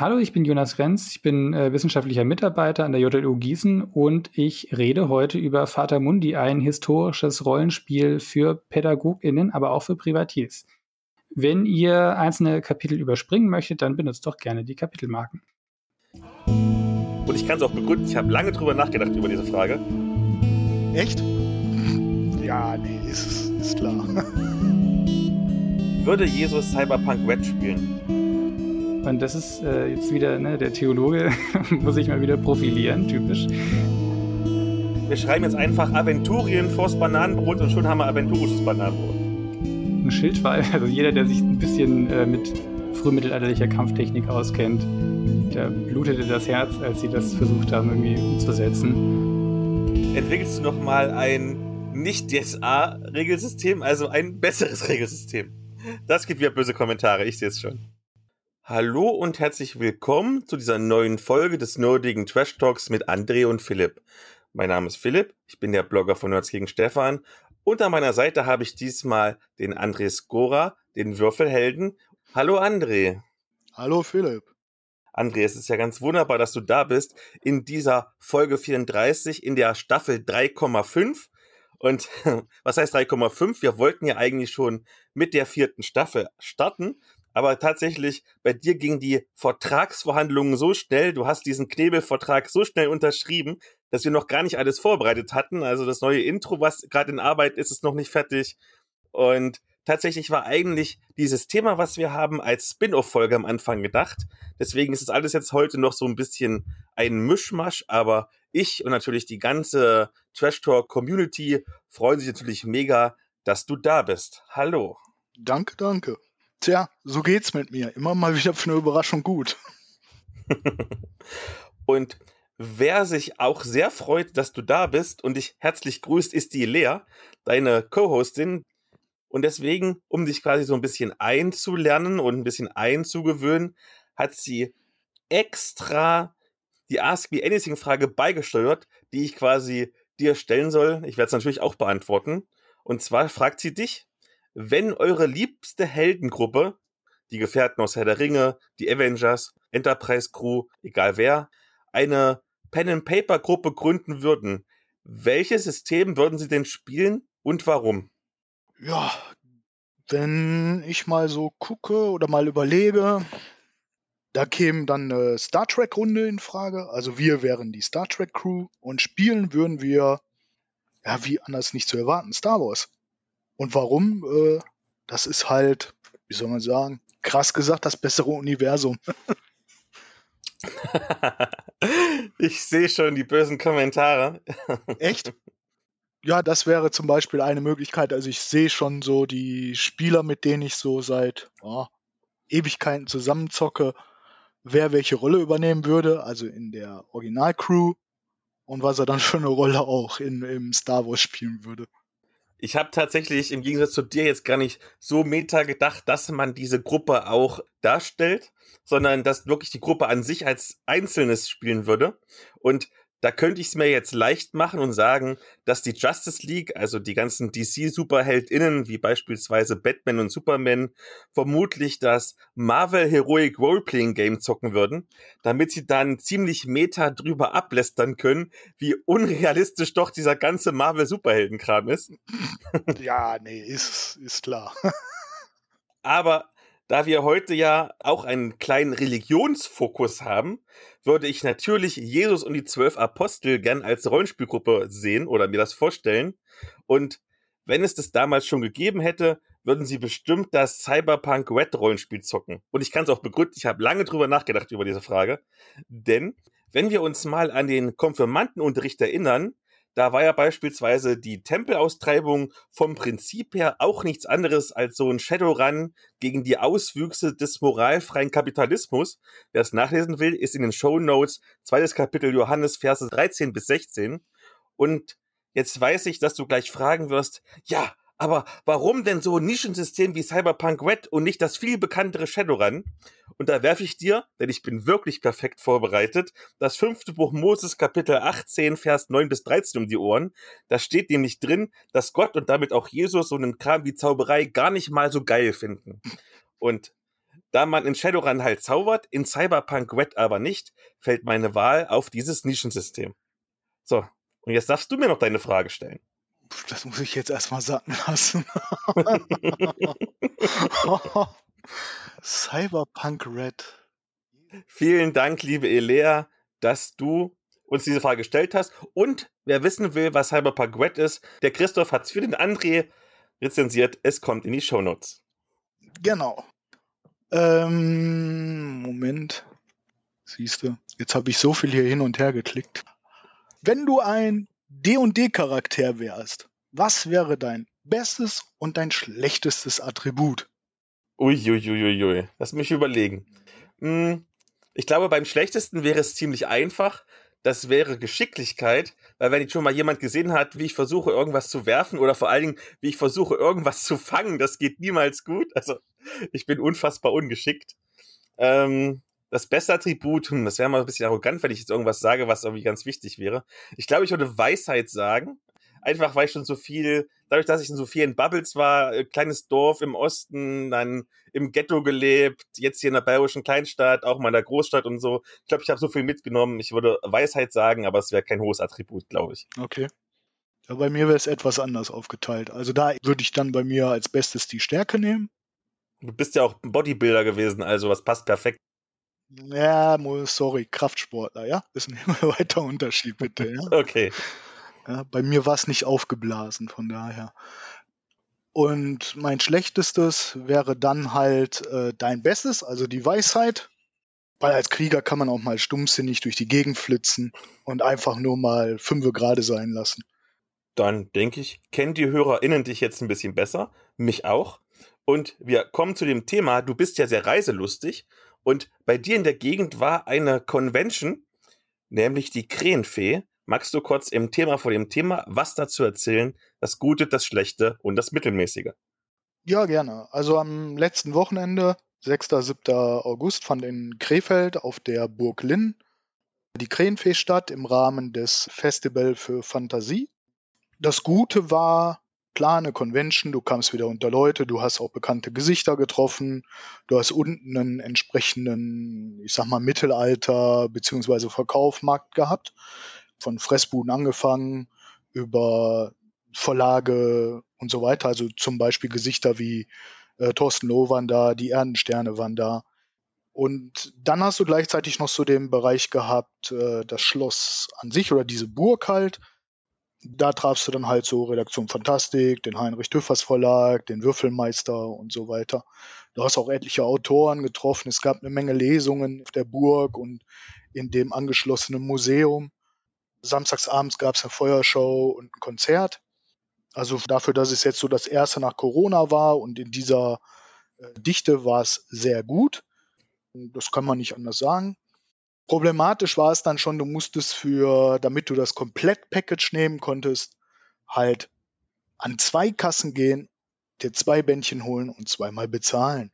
Hallo, ich bin Jonas Renz, ich bin äh, wissenschaftlicher Mitarbeiter an der JLU Gießen und ich rede heute über Vater Mundi, ein historisches Rollenspiel für PädagogInnen, aber auch für Privatiers. Wenn ihr einzelne Kapitel überspringen möchtet, dann benutzt doch gerne die Kapitelmarken. Und ich kann es auch begründen, ich habe lange drüber nachgedacht über diese Frage. Echt? Ja, nee, ist, ist klar. Würde Jesus Cyberpunk Red spielen? Und das ist äh, jetzt wieder, ne, der Theologe muss sich mal wieder profilieren, typisch. Wir schreiben jetzt einfach Aventurien vors Bananenbrot und schon haben wir aventurisches Bananenbrot. Ein Schild war, also jeder, der sich ein bisschen äh, mit frühmittelalterlicher Kampftechnik auskennt, da blutete das Herz, als sie das versucht haben, irgendwie umzusetzen. Entwickelst du nochmal ein nicht-DSA-Regelsystem, also ein besseres Regelsystem? Das gibt wieder böse Kommentare, ich sehe es schon. Hallo und herzlich willkommen zu dieser neuen Folge des nerdigen Trash Talks mit André und Philipp. Mein Name ist Philipp, ich bin der Blogger von Nerds gegen Stefan und an meiner Seite habe ich diesmal den André Skora, den Würfelhelden. Hallo André. Hallo Philipp. André, es ist ja ganz wunderbar, dass du da bist in dieser Folge 34 in der Staffel 3,5. Und was heißt 3,5? Wir wollten ja eigentlich schon mit der vierten Staffel starten, aber tatsächlich, bei dir gingen die Vertragsverhandlungen so schnell, du hast diesen Knebelvertrag so schnell unterschrieben, dass wir noch gar nicht alles vorbereitet hatten. Also das neue Intro, was gerade in Arbeit ist, ist noch nicht fertig. Und tatsächlich war eigentlich dieses Thema, was wir haben, als Spin-off-Folge am Anfang gedacht. Deswegen ist es alles jetzt heute noch so ein bisschen ein Mischmasch, aber ich und natürlich die ganze Trash Talk Community freuen sich natürlich mega, dass du da bist. Hallo. Danke, danke. Tja, so geht's mit mir. Immer mal wieder für eine Überraschung gut. und wer sich auch sehr freut, dass du da bist und dich herzlich grüßt, ist die Lea, deine Co-Hostin. Und deswegen, um dich quasi so ein bisschen einzulernen und ein bisschen einzugewöhnen, hat sie extra die Ask Me Anything Frage beigesteuert, die ich quasi dir stellen soll. Ich werde es natürlich auch beantworten. Und zwar fragt sie dich, wenn eure liebste Heldengruppe, die Gefährten aus Herr der Ringe, die Avengers, Enterprise Crew, egal wer, eine Pen-and-Paper-Gruppe gründen würden, welches System würden sie denn spielen und warum? Ja, wenn ich mal so gucke oder mal überlege, da käme dann eine Star Trek-Runde in Frage. Also wir wären die Star Trek-Crew und spielen würden wir, ja, wie anders nicht zu erwarten, Star Wars. Und warum? Äh, das ist halt, wie soll man sagen, krass gesagt, das bessere Universum. ich sehe schon die bösen Kommentare. Echt? Ja, das wäre zum Beispiel eine Möglichkeit. Also ich sehe schon so die Spieler, mit denen ich so seit oh, Ewigkeiten zusammenzocke, wer welche Rolle übernehmen würde, also in der Originalcrew und was er dann für eine Rolle auch in, im Star Wars spielen würde. Ich habe tatsächlich im Gegensatz zu dir jetzt gar nicht so meta gedacht, dass man diese Gruppe auch darstellt, sondern dass wirklich die Gruppe an sich als Einzelnes spielen würde. Und da könnte ich es mir jetzt leicht machen und sagen, dass die Justice League, also die ganzen DC-SuperheldInnen, wie beispielsweise Batman und Superman, vermutlich das Marvel Heroic Roleplaying Game zocken würden, damit sie dann ziemlich meta drüber ablästern können, wie unrealistisch doch dieser ganze Marvel Superheldenkram ist. Ja, nee, ist, ist klar. Aber da wir heute ja auch einen kleinen Religionsfokus haben, würde ich natürlich Jesus und die zwölf Apostel gern als Rollenspielgruppe sehen oder mir das vorstellen. Und wenn es das damals schon gegeben hätte, würden sie bestimmt das Cyberpunk Red Rollenspiel zocken. Und ich kann es auch begründen, ich habe lange drüber nachgedacht über diese Frage. Denn wenn wir uns mal an den Konfirmandenunterricht erinnern, da war ja beispielsweise die Tempelaustreibung vom Prinzip her auch nichts anderes als so ein Shadowrun gegen die Auswüchse des moralfreien Kapitalismus. Wer es nachlesen will, ist in den Show Notes zweites Kapitel Johannes Verse 13 bis 16. Und jetzt weiß ich, dass du gleich fragen wirst, ja, aber warum denn so ein Nischensystem wie Cyberpunk Red und nicht das viel bekanntere Shadowrun? Und da werfe ich dir, denn ich bin wirklich perfekt vorbereitet, das fünfte Buch Moses Kapitel 18, Vers 9 bis 13 um die Ohren. Da steht nämlich drin, dass Gott und damit auch Jesus so einen Kram wie Zauberei gar nicht mal so geil finden. Und Da man in Shadowrun halt zaubert, in Cyberpunk Red aber nicht, fällt meine Wahl auf dieses Nischensystem. So, und jetzt darfst du mir noch deine Frage stellen. Das muss ich jetzt erstmal sacken lassen. Cyberpunk Red. Vielen Dank, liebe Elea, dass du uns diese Frage gestellt hast. Und wer wissen will, was Cyberpunk Red ist, der Christoph hat es für den André rezensiert. Es kommt in die Shownotes. Genau. Ähm, Moment. Siehst du, jetzt habe ich so viel hier hin und her geklickt. Wenn du ein D&D-Charakter wärst, was wäre dein bestes und dein schlechtestes Attribut? Uiuiuiui, lass mich überlegen. Hm, ich glaube, beim schlechtesten wäre es ziemlich einfach. Das wäre Geschicklichkeit, weil wenn ich schon mal jemand gesehen hat, wie ich versuche, irgendwas zu werfen oder vor allen Dingen, wie ich versuche, irgendwas zu fangen, das geht niemals gut. Also, ich bin unfassbar ungeschickt. Ähm, das beste Attribut, hm, das wäre mal ein bisschen arrogant, wenn ich jetzt irgendwas sage, was irgendwie ganz wichtig wäre. Ich glaube, ich würde Weisheit sagen. Einfach weil ich schon so viel, dadurch, dass ich schon so viel in Bubbles war, äh, kleines Dorf im Osten, dann im Ghetto gelebt, jetzt hier in der bayerischen Kleinstadt, auch mal in der Großstadt und so. Ich glaube, ich habe so viel mitgenommen. Ich würde Weisheit sagen, aber es wäre kein hohes Attribut, glaube ich. Okay. Ja, bei mir wäre es etwas anders aufgeteilt. Also da würde ich dann bei mir als Bestes die Stärke nehmen. Du bist ja auch Bodybuilder gewesen, also was passt perfekt. Ja, sorry, Kraftsportler, ja? Ist ein weiter Unterschied, bitte. Ja? Okay. Ja, bei mir war es nicht aufgeblasen, von daher. Und mein schlechtestes wäre dann halt äh, dein Bestes, also die Weisheit. Weil als Krieger kann man auch mal stummsinnig durch die Gegend flitzen und einfach nur mal fünfe gerade sein lassen. Dann denke ich, kennen die HörerInnen dich jetzt ein bisschen besser, mich auch. Und wir kommen zu dem Thema, du bist ja sehr reiselustig und bei dir in der Gegend war eine Convention, nämlich die Krähenfee. Magst du kurz im Thema vor dem Thema was dazu erzählen? Das Gute, das Schlechte und das Mittelmäßige. Ja, gerne. Also am letzten Wochenende, 6. 7. August, fand in Krefeld auf der Burg Linn die Krähenfee statt im Rahmen des Festival für Fantasie. Das Gute war, klar, eine Convention, du kamst wieder unter Leute, du hast auch bekannte Gesichter getroffen, du hast unten einen entsprechenden, ich sag mal, Mittelalter- bzw. Verkaufmarkt gehabt, von Fressbuden angefangen, über Verlage und so weiter, also zum Beispiel Gesichter wie äh, Thorsten Loh waren da, die Erdensterne waren da. Und dann hast du gleichzeitig noch so den Bereich gehabt, äh, das Schloss an sich oder diese Burg halt, da trafst du dann halt so Redaktion Fantastik, den Heinrich Düffers Verlag, den Würfelmeister und so weiter. Du hast auch etliche Autoren getroffen. Es gab eine Menge Lesungen auf der Burg und in dem angeschlossenen Museum. Samstagsabends gab es eine Feuershow und ein Konzert. Also dafür, dass es jetzt so das erste nach Corona war und in dieser äh, Dichte war es sehr gut. Das kann man nicht anders sagen. Problematisch war es dann schon, du musstest für, damit du das Komplett-Package nehmen konntest, halt an zwei Kassen gehen, dir zwei Bändchen holen und zweimal bezahlen.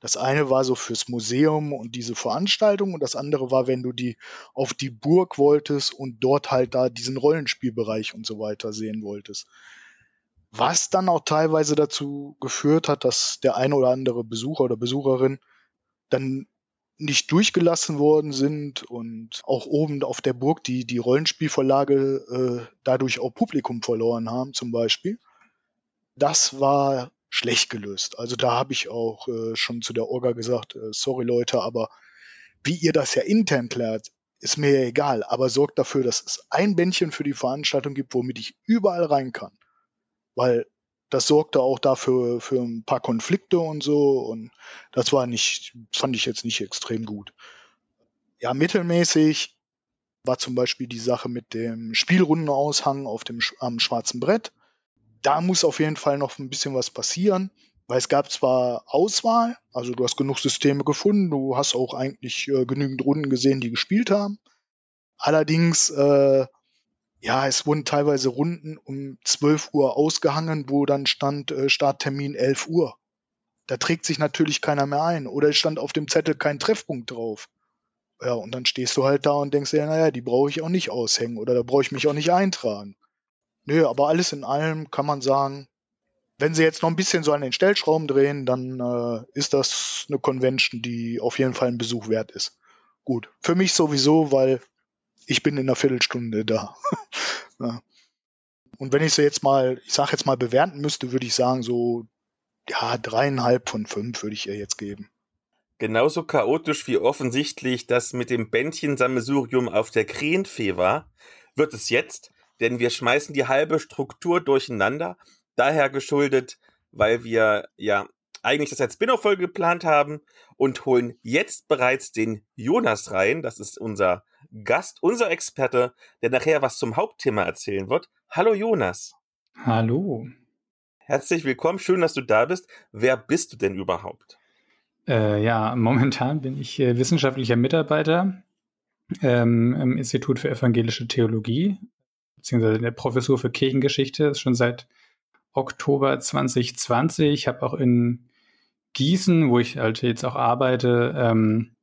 Das eine war so fürs Museum und diese Veranstaltung und das andere war, wenn du die auf die Burg wolltest und dort halt da diesen Rollenspielbereich und so weiter sehen wolltest. Was dann auch teilweise dazu geführt hat, dass der eine oder andere Besucher oder Besucherin dann nicht durchgelassen worden sind und auch oben auf der Burg die, die Rollenspielverlage äh, dadurch auch Publikum verloren haben, zum Beispiel. Das war schlecht gelöst. Also da habe ich auch äh, schon zu der Orga gesagt, äh, sorry Leute, aber wie ihr das ja intern klärt, ist mir ja egal, aber sorgt dafür, dass es ein Bändchen für die Veranstaltung gibt, womit ich überall rein kann. Weil das sorgte auch dafür für ein paar Konflikte und so und das war nicht, fand ich jetzt nicht extrem gut. Ja, mittelmäßig war zum Beispiel die Sache mit dem Spielrundenaushang auf dem am schwarzen Brett. Da muss auf jeden Fall noch ein bisschen was passieren, weil es gab zwar Auswahl, also du hast genug Systeme gefunden, du hast auch eigentlich äh, genügend Runden gesehen, die gespielt haben. Allerdings äh, ja, es wurden teilweise Runden um 12 Uhr ausgehangen, wo dann stand äh, Starttermin 11 Uhr. Da trägt sich natürlich keiner mehr ein. Oder es stand auf dem Zettel kein Treffpunkt drauf. Ja, und dann stehst du halt da und denkst dir, naja, die brauche ich auch nicht aushängen oder da brauche ich mich auch nicht eintragen. Nö, aber alles in allem kann man sagen, wenn sie jetzt noch ein bisschen so an den Stellschrauben drehen, dann äh, ist das eine Convention, die auf jeden Fall ein Besuch wert ist. Gut, für mich sowieso, weil ich bin in einer Viertelstunde da. ja. Und wenn ich sie jetzt mal, ich sag jetzt mal bewerten müsste, würde ich sagen, so ja, dreieinhalb von fünf würde ich ihr jetzt geben. Genauso chaotisch wie offensichtlich das mit dem Bändchensammelsurium auf der Krähenfee war, wird es jetzt, denn wir schmeißen die halbe Struktur durcheinander, daher geschuldet, weil wir ja eigentlich das als Spin-off-Folge geplant haben und holen jetzt bereits den Jonas rein. Das ist unser Gast, unser Experte, der nachher was zum Hauptthema erzählen wird. Hallo Jonas. Hallo. Herzlich willkommen, schön, dass du da bist. Wer bist du denn überhaupt? Äh, ja, momentan bin ich äh, wissenschaftlicher Mitarbeiter ähm, im Institut für evangelische Theologie, beziehungsweise in der Professur für Kirchengeschichte, ist schon seit Oktober 2020. Ich habe auch in Gießen, wo ich halt jetzt auch arbeite, ähm,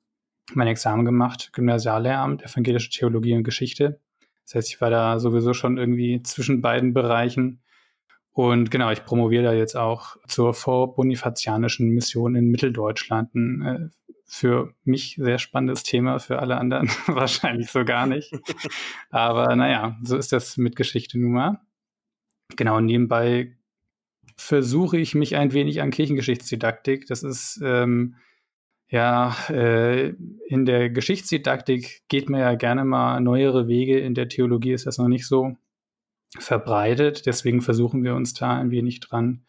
mein Examen gemacht, Gymnasiallehramt, evangelische Theologie und Geschichte. Das heißt, ich war da sowieso schon irgendwie zwischen beiden Bereichen und genau, ich promoviere da jetzt auch zur vorbonifazianischen Mission in Mitteldeutschland. Ein äh, für mich sehr spannendes Thema, für alle anderen wahrscheinlich so gar nicht. Aber naja, so ist das mit Geschichte nun mal. Genau, nebenbei versuche ich mich ein wenig an Kirchengeschichtsdidaktik. Das ist ähm, ja äh, in der Geschichtsdidaktik geht man ja gerne mal neuere Wege. In der Theologie ist das noch nicht so verbreitet. Deswegen versuchen wir uns da ein wenig dran.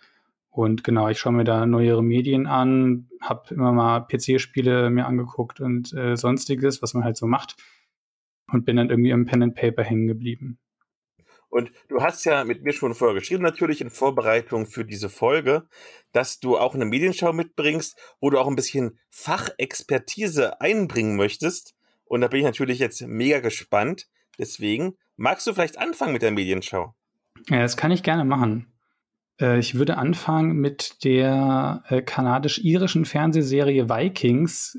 Und genau, ich schaue mir da neuere Medien an, habe immer mal PC-Spiele mir angeguckt und äh, sonstiges, was man halt so macht. Und bin dann irgendwie im Pen and Paper hängen geblieben. Und du hast ja mit mir schon vorher geschrieben, natürlich in Vorbereitung für diese Folge, dass du auch eine Medienschau mitbringst, wo du auch ein bisschen Fachexpertise einbringen möchtest. Und da bin ich natürlich jetzt mega gespannt. Deswegen Magst du vielleicht anfangen mit der Medienschau? Ja, das kann ich gerne machen. Äh, ich würde anfangen mit der äh, kanadisch-irischen Fernsehserie Vikings.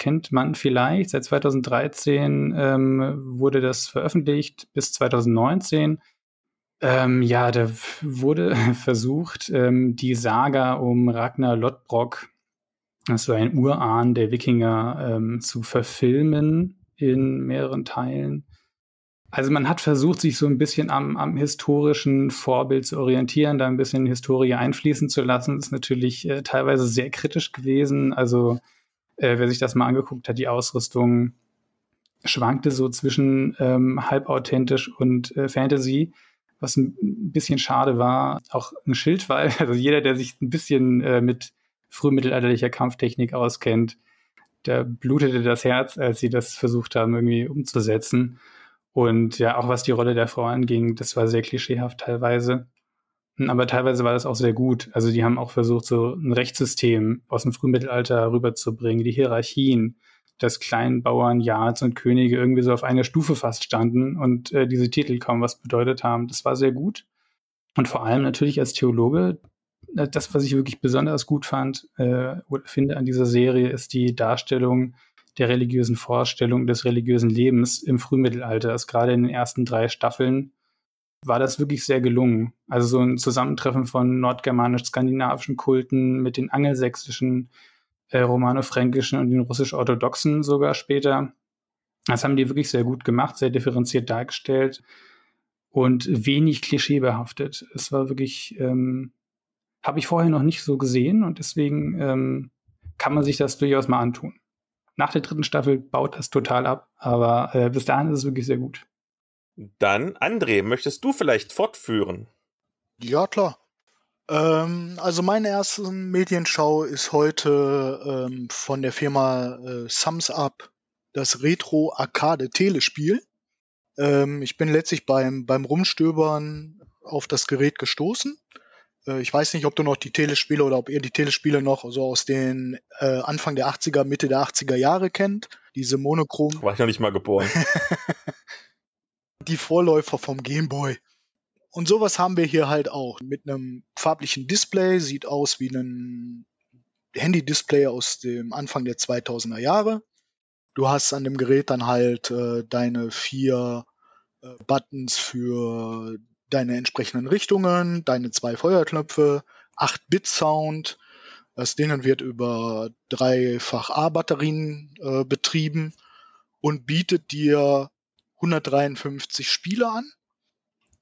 Kennt man vielleicht. Seit 2013 ähm, wurde das veröffentlicht bis 2019. Ähm, ja, da wurde versucht, ähm, die Saga um Ragnar Lodbrok, also ein Urahn der Wikinger, ähm, zu verfilmen in mehreren Teilen. Also man hat versucht, sich so ein bisschen am, am historischen Vorbild zu orientieren, da ein bisschen Historie einfließen zu lassen. Das ist natürlich äh, teilweise sehr kritisch gewesen. Also äh, wer sich das mal angeguckt hat, die Ausrüstung schwankte so zwischen ähm, halbauthentisch und äh, Fantasy, was ein bisschen schade war. Auch ein Schildwall, also jeder, der sich ein bisschen äh, mit frühmittelalterlicher Kampftechnik auskennt, da blutete das Herz, als sie das versucht haben, irgendwie umzusetzen. Und ja, auch was die Rolle der Frau anging, das war sehr klischeehaft teilweise. Aber teilweise war das auch sehr gut. Also die haben auch versucht, so ein Rechtssystem aus dem Frühmittelalter rüberzubringen, die Hierarchien, dass Kleinbauern, Jarls und Könige irgendwie so auf einer Stufe fast standen und äh, diese Titel kaum was bedeutet haben. Das war sehr gut. Und vor allem natürlich als Theologe, äh, das, was ich wirklich besonders gut fand äh, oder finde an dieser Serie, ist die Darstellung der religiösen Vorstellung des religiösen Lebens im Frühmittelalter ist. Gerade in den ersten drei Staffeln war das wirklich sehr gelungen. Also so ein Zusammentreffen von nordgermanisch-skandinavischen Kulten mit den angelsächsischen, äh, romano-fränkischen und den russisch-orthodoxen sogar später. Das haben die wirklich sehr gut gemacht, sehr differenziert dargestellt und wenig klischeebehaftet. Es war wirklich, ähm, habe ich vorher noch nicht so gesehen und deswegen ähm, kann man sich das durchaus mal antun. Nach der dritten Staffel baut das total ab, aber äh, bis dahin ist es wirklich sehr gut. Dann, André, möchtest du vielleicht fortführen? Ja, klar. Ähm, also meine erste Medienschau ist heute ähm, von der Firma äh, Sums Up, das Retro Arcade Telespiel. Ähm, ich bin letztlich beim, beim Rumstöbern auf das Gerät gestoßen äh, ich weiß nicht, ob du noch die Telespiele oder ob ihr die Telespiele noch so aus den äh, Anfang der 80er, Mitte der 80er Jahre kennt. Diese monochrom. War ich noch nicht mal geboren. die Vorläufer vom Gameboy. Und sowas haben wir hier halt auch. Mit einem farblichen Display, sieht aus wie ein Handy-Display aus dem Anfang der 2000er Jahre. Du hast an dem Gerät dann halt äh, deine vier äh, Buttons für deine entsprechenden Richtungen, deine zwei Feuerknöpfe, 8-Bit-Sound. Das Ding wird über dreifach A-Batterien äh, betrieben und bietet dir 153 Spiele an.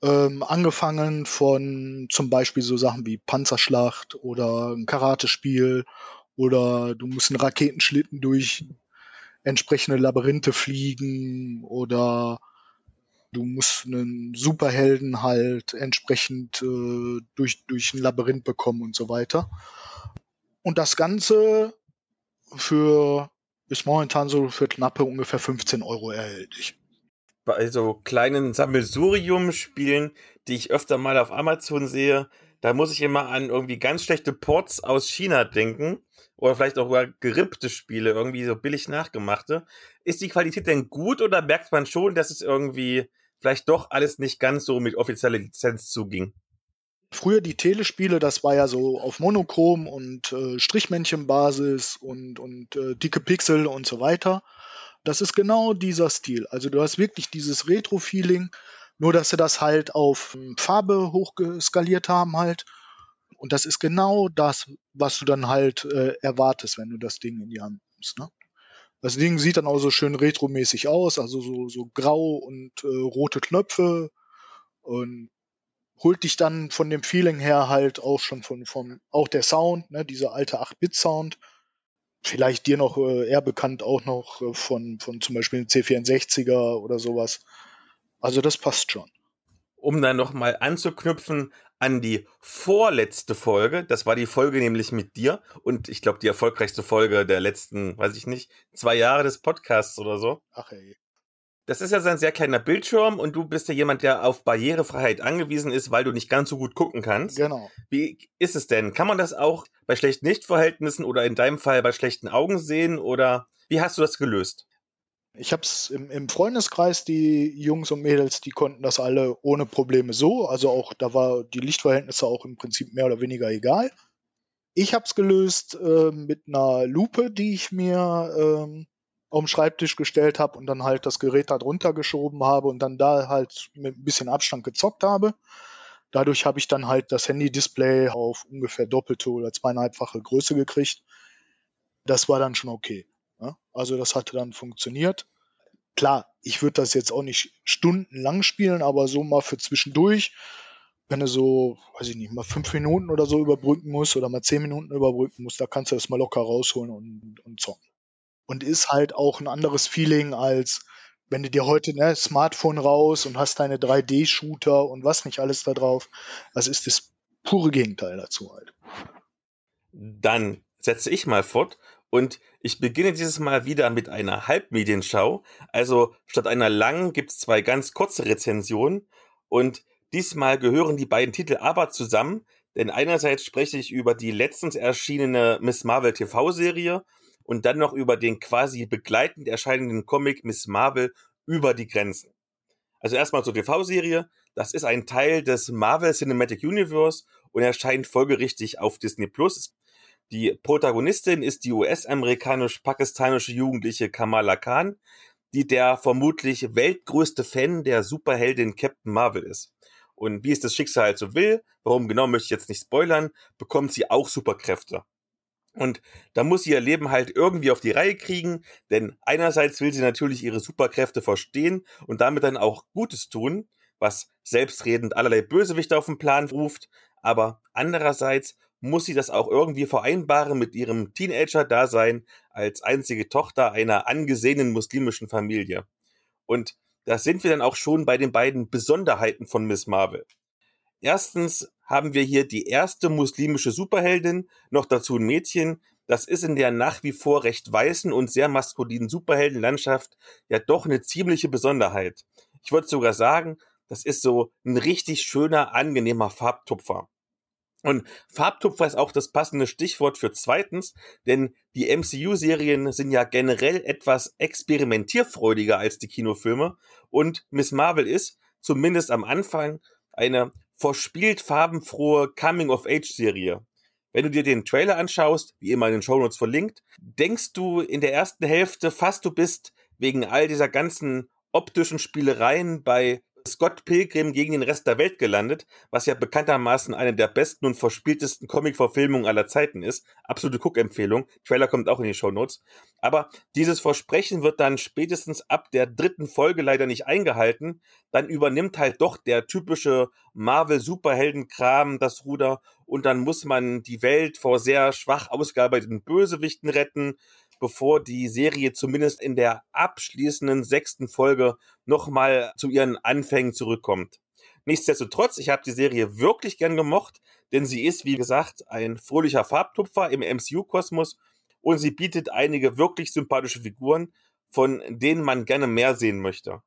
Ähm, angefangen von zum Beispiel so Sachen wie Panzerschlacht oder ein Karatespiel oder du musst einen Raketenschlitten durch entsprechende Labyrinthe fliegen oder du musst einen Superhelden halt entsprechend äh, durch, durch ein Labyrinth bekommen und so weiter. Und das Ganze für bis momentan so für knappe ungefähr 15 Euro erhältlich. Bei so kleinen Sammelsurium-Spielen, die ich öfter mal auf Amazon sehe, da muss ich immer an irgendwie ganz schlechte Ports aus China denken. Oder vielleicht auch gerippte Spiele, irgendwie so billig nachgemachte. Ist die Qualität denn gut oder merkt man schon, dass es irgendwie vielleicht doch alles nicht ganz so mit offizieller Lizenz zuging? Früher die Telespiele, das war ja so auf Monochrom und äh, Strichmännchenbasis und, und äh, dicke Pixel und so weiter. Das ist genau dieser Stil. Also du hast wirklich dieses Retro-Feeling, nur dass sie das halt auf ähm, Farbe hochgeskaliert haben halt. Und das ist genau das, was du dann halt äh, erwartest, wenn du das Ding in die Hand nimmst. Ne? Das Ding sieht dann auch so schön retromäßig aus, also so, so grau und äh, rote Knöpfe und holt dich dann von dem Feeling her halt auch schon von, von auch der Sound, ne, dieser alte 8-Bit-Sound. Vielleicht dir noch äh, eher bekannt auch noch äh, von, von zum Beispiel C64er oder sowas. Also das passt schon. Um dann nochmal anzuknüpfen an die vorletzte Folge. Das war die Folge nämlich mit dir und ich glaube die erfolgreichste Folge der letzten, weiß ich nicht, zwei Jahre des Podcasts oder so. Ach ey. Das ist ja so ein sehr kleiner Bildschirm und du bist ja jemand, der auf Barrierefreiheit angewiesen ist, weil du nicht ganz so gut gucken kannst. Genau. Wie ist es denn? Kann man das auch bei schlechten Lichtverhältnissen oder in deinem Fall bei schlechten Augen sehen oder wie hast du das gelöst? Ich habe es im, im, Freundeskreis, die Jungs und Mädels, die konnten das alle ohne Probleme so. Also auch da war die Lichtverhältnisse auch im Prinzip mehr oder weniger egal. Ich habe es gelöst äh, mit einer Lupe, die ich mir ähm, auf den Schreibtisch gestellt habe und dann halt das Gerät da drunter geschoben habe und dann da halt mit ein bisschen Abstand gezockt habe. Dadurch habe ich dann halt das Handy-Display auf ungefähr doppelte oder zweieinhalbfache Größe gekriegt. Das war dann schon okay. Ja? Also das hatte dann funktioniert. Klar, ich würde das jetzt auch nicht stundenlang spielen, aber so mal für zwischendurch, wenn du so, weiß ich nicht, mal fünf Minuten oder so überbrücken musst oder mal zehn Minuten überbrücken musst, da kannst du das mal locker rausholen und, und zocken und ist halt auch ein anderes Feeling als wenn du dir heute ne Smartphone raus und hast deine 3D-Shooter und was nicht alles da drauf. Das ist das pure Gegenteil dazu halt. Dann setze ich mal fort und ich beginne dieses Mal wieder mit einer Halbmedienschau. Also statt einer langen gibt es zwei ganz kurze Rezensionen und diesmal gehören die beiden Titel aber zusammen, denn einerseits spreche ich über die letztens erschienene Miss Marvel TV-Serie und dann noch über den quasi begleitend erscheinenden Comic Miss Marvel über die Grenzen. Also erstmal zur TV-Serie. Das ist ein Teil des Marvel Cinematic Universe und erscheint folgerichtig auf Disney Plus. Die Protagonistin ist die US-amerikanisch-pakistanische Jugendliche Kamala Khan, die der vermutlich weltgrößte Fan der Superheldin Captain Marvel ist. Und wie es das Schicksal so will, warum genau möchte ich jetzt nicht spoilern, bekommt sie auch Superkräfte. Und da muss sie ihr Leben halt irgendwie auf die Reihe kriegen, denn einerseits will sie natürlich ihre Superkräfte verstehen und damit dann auch Gutes tun, was selbstredend allerlei Bösewichte auf den Plan ruft, aber andererseits muss sie das auch irgendwie vereinbaren mit ihrem Teenager-Dasein als einzige Tochter einer angesehenen muslimischen Familie. Und da sind wir dann auch schon bei den beiden Besonderheiten von Miss Marvel. Erstens haben wir hier die erste muslimische Superheldin, noch dazu ein Mädchen. Das ist in der nach wie vor recht weißen und sehr maskulinen Superheldenlandschaft ja doch eine ziemliche Besonderheit. Ich würde sogar sagen, das ist so ein richtig schöner, angenehmer Farbtupfer. Und Farbtupfer ist auch das passende Stichwort für zweitens, denn die MCU-Serien sind ja generell etwas experimentierfreudiger als die Kinofilme und Miss Marvel ist, zumindest am Anfang, eine verspielt farbenfrohe Coming-of-Age-Serie. Wenn du dir den Trailer anschaust, wie immer in den Shownotes verlinkt, denkst du in der ersten Hälfte fast, du bist wegen all dieser ganzen optischen Spielereien bei Scott Pilgrim gegen den Rest der Welt gelandet, was ja bekanntermaßen eine der besten und verspieltesten Comic-Verfilmungen aller Zeiten ist. Absolute Cook-Empfehlung. Trailer kommt auch in die Show Notes. Aber dieses Versprechen wird dann spätestens ab der dritten Folge leider nicht eingehalten. Dann übernimmt halt doch der typische Marvel-Superhelden-Kram das Ruder und dann muss man die Welt vor sehr schwach ausgearbeiteten Bösewichten retten bevor die Serie zumindest in der abschließenden sechsten Folge nochmal zu ihren Anfängen zurückkommt. Nichtsdestotrotz, ich habe die Serie wirklich gern gemocht, denn sie ist, wie gesagt, ein fröhlicher Farbtupfer im MCU-Kosmos und sie bietet einige wirklich sympathische Figuren, von denen man gerne mehr sehen möchte.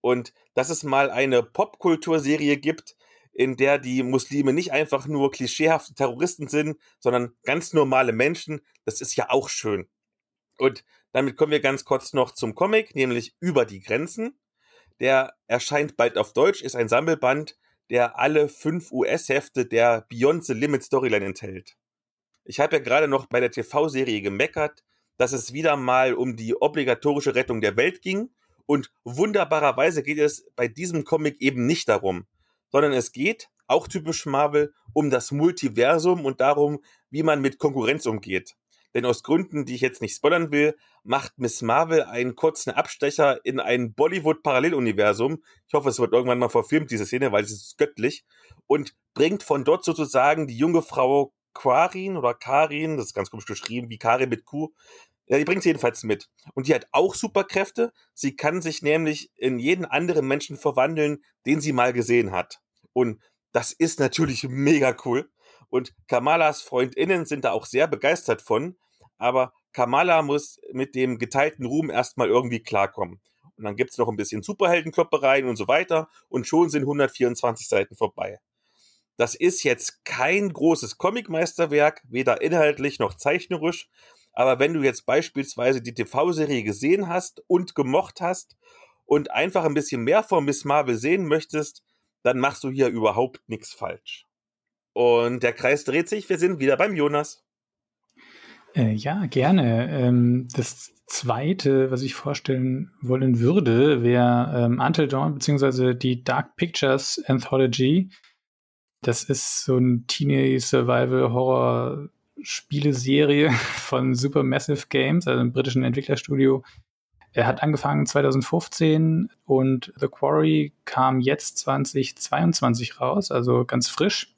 Und dass es mal eine Popkulturserie gibt, in der die Muslime nicht einfach nur klischeehafte Terroristen sind, sondern ganz normale Menschen, das ist ja auch schön. Und damit kommen wir ganz kurz noch zum Comic, nämlich Über die Grenzen. Der erscheint bald auf Deutsch, ist ein Sammelband, der alle fünf US-Hefte der Beyond the Limit Storyline enthält. Ich habe ja gerade noch bei der TV-Serie gemeckert, dass es wieder mal um die obligatorische Rettung der Welt ging. Und wunderbarerweise geht es bei diesem Comic eben nicht darum, sondern es geht, auch typisch Marvel, um das Multiversum und darum, wie man mit Konkurrenz umgeht denn aus Gründen, die ich jetzt nicht spoilern will, macht Miss Marvel einen kurzen Abstecher in ein Bollywood-Paralleluniversum. Ich hoffe, es wird irgendwann mal verfilmt, diese Szene, weil es ist göttlich. Und bringt von dort sozusagen die junge Frau Quarin oder Karin, das ist ganz komisch geschrieben, wie Karin mit Q. Ja, die bringt sie jedenfalls mit. Und die hat auch Superkräfte. Sie kann sich nämlich in jeden anderen Menschen verwandeln, den sie mal gesehen hat. Und das ist natürlich mega cool. Und Kamalas FreundInnen sind da auch sehr begeistert von, aber Kamala muss mit dem geteilten Ruhm erstmal irgendwie klarkommen. Und dann gibt's noch ein bisschen Superheldenkloppereien und so weiter und schon sind 124 Seiten vorbei. Das ist jetzt kein großes Comicmeisterwerk, weder inhaltlich noch zeichnerisch, aber wenn du jetzt beispielsweise die TV-Serie gesehen hast und gemocht hast und einfach ein bisschen mehr von Miss Marvel sehen möchtest, dann machst du hier überhaupt nichts falsch. Und der Kreis dreht sich, wir sind wieder beim Jonas. Äh, ja, gerne. Ähm, das zweite, was ich vorstellen wollen würde, wäre ähm, Until Dawn beziehungsweise die Dark Pictures Anthology. Das ist so ein Teenage Survival Horror Spieleserie von Supermassive Games, also einem britischen Entwicklerstudio. Er hat angefangen 2015 und The Quarry kam jetzt 2022 raus, also ganz frisch.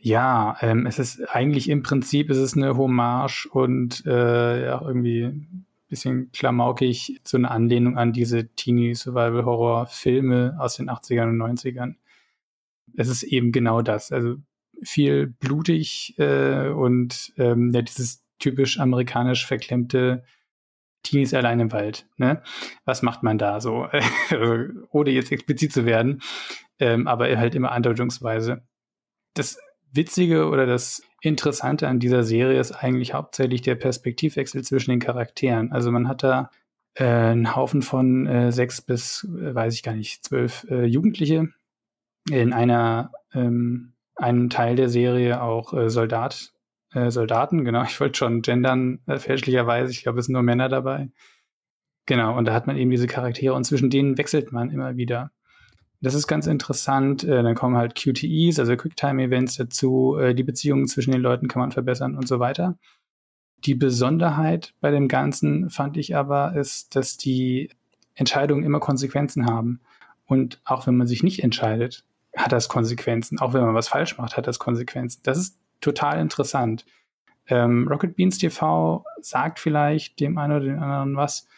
Ja, ähm, es ist eigentlich im Prinzip ist es eine Hommage und äh, ja, irgendwie ein bisschen klamaukig so eine Anlehnung an diese Teenie Survival Horror Filme aus den 80ern und 90ern. Es ist eben genau das. Also viel blutig äh, und ähm, ja, dieses typisch amerikanisch verklemmte Teenies allein im Wald. Ne? Was macht man da so? Also, ohne jetzt explizit zu werden, ähm, aber halt immer andeutungsweise. Das Witzige oder das Interessante an dieser Serie ist eigentlich hauptsächlich der Perspektivwechsel zwischen den Charakteren. Also man hat da äh, einen Haufen von äh, sechs bis, äh, weiß ich gar nicht, zwölf äh, Jugendliche. In einer, ähm, einem Teil der Serie auch äh, Soldat, äh, Soldaten, genau, ich wollte schon gendern, fälschlicherweise, ich glaube, es sind nur Männer dabei. Genau, und da hat man eben diese Charaktere und zwischen denen wechselt man immer wieder. Das ist ganz interessant. Äh, dann kommen halt QTEs, also Quicktime-Events dazu. Äh, die Beziehungen zwischen den Leuten kann man verbessern und so weiter. Die Besonderheit bei dem Ganzen fand ich aber, ist, dass die Entscheidungen immer Konsequenzen haben. Und auch wenn man sich nicht entscheidet, hat das Konsequenzen. Auch wenn man was falsch macht, hat das Konsequenzen. Das ist total interessant. Ähm, Rocket Beans TV sagt vielleicht dem einen oder den anderen was.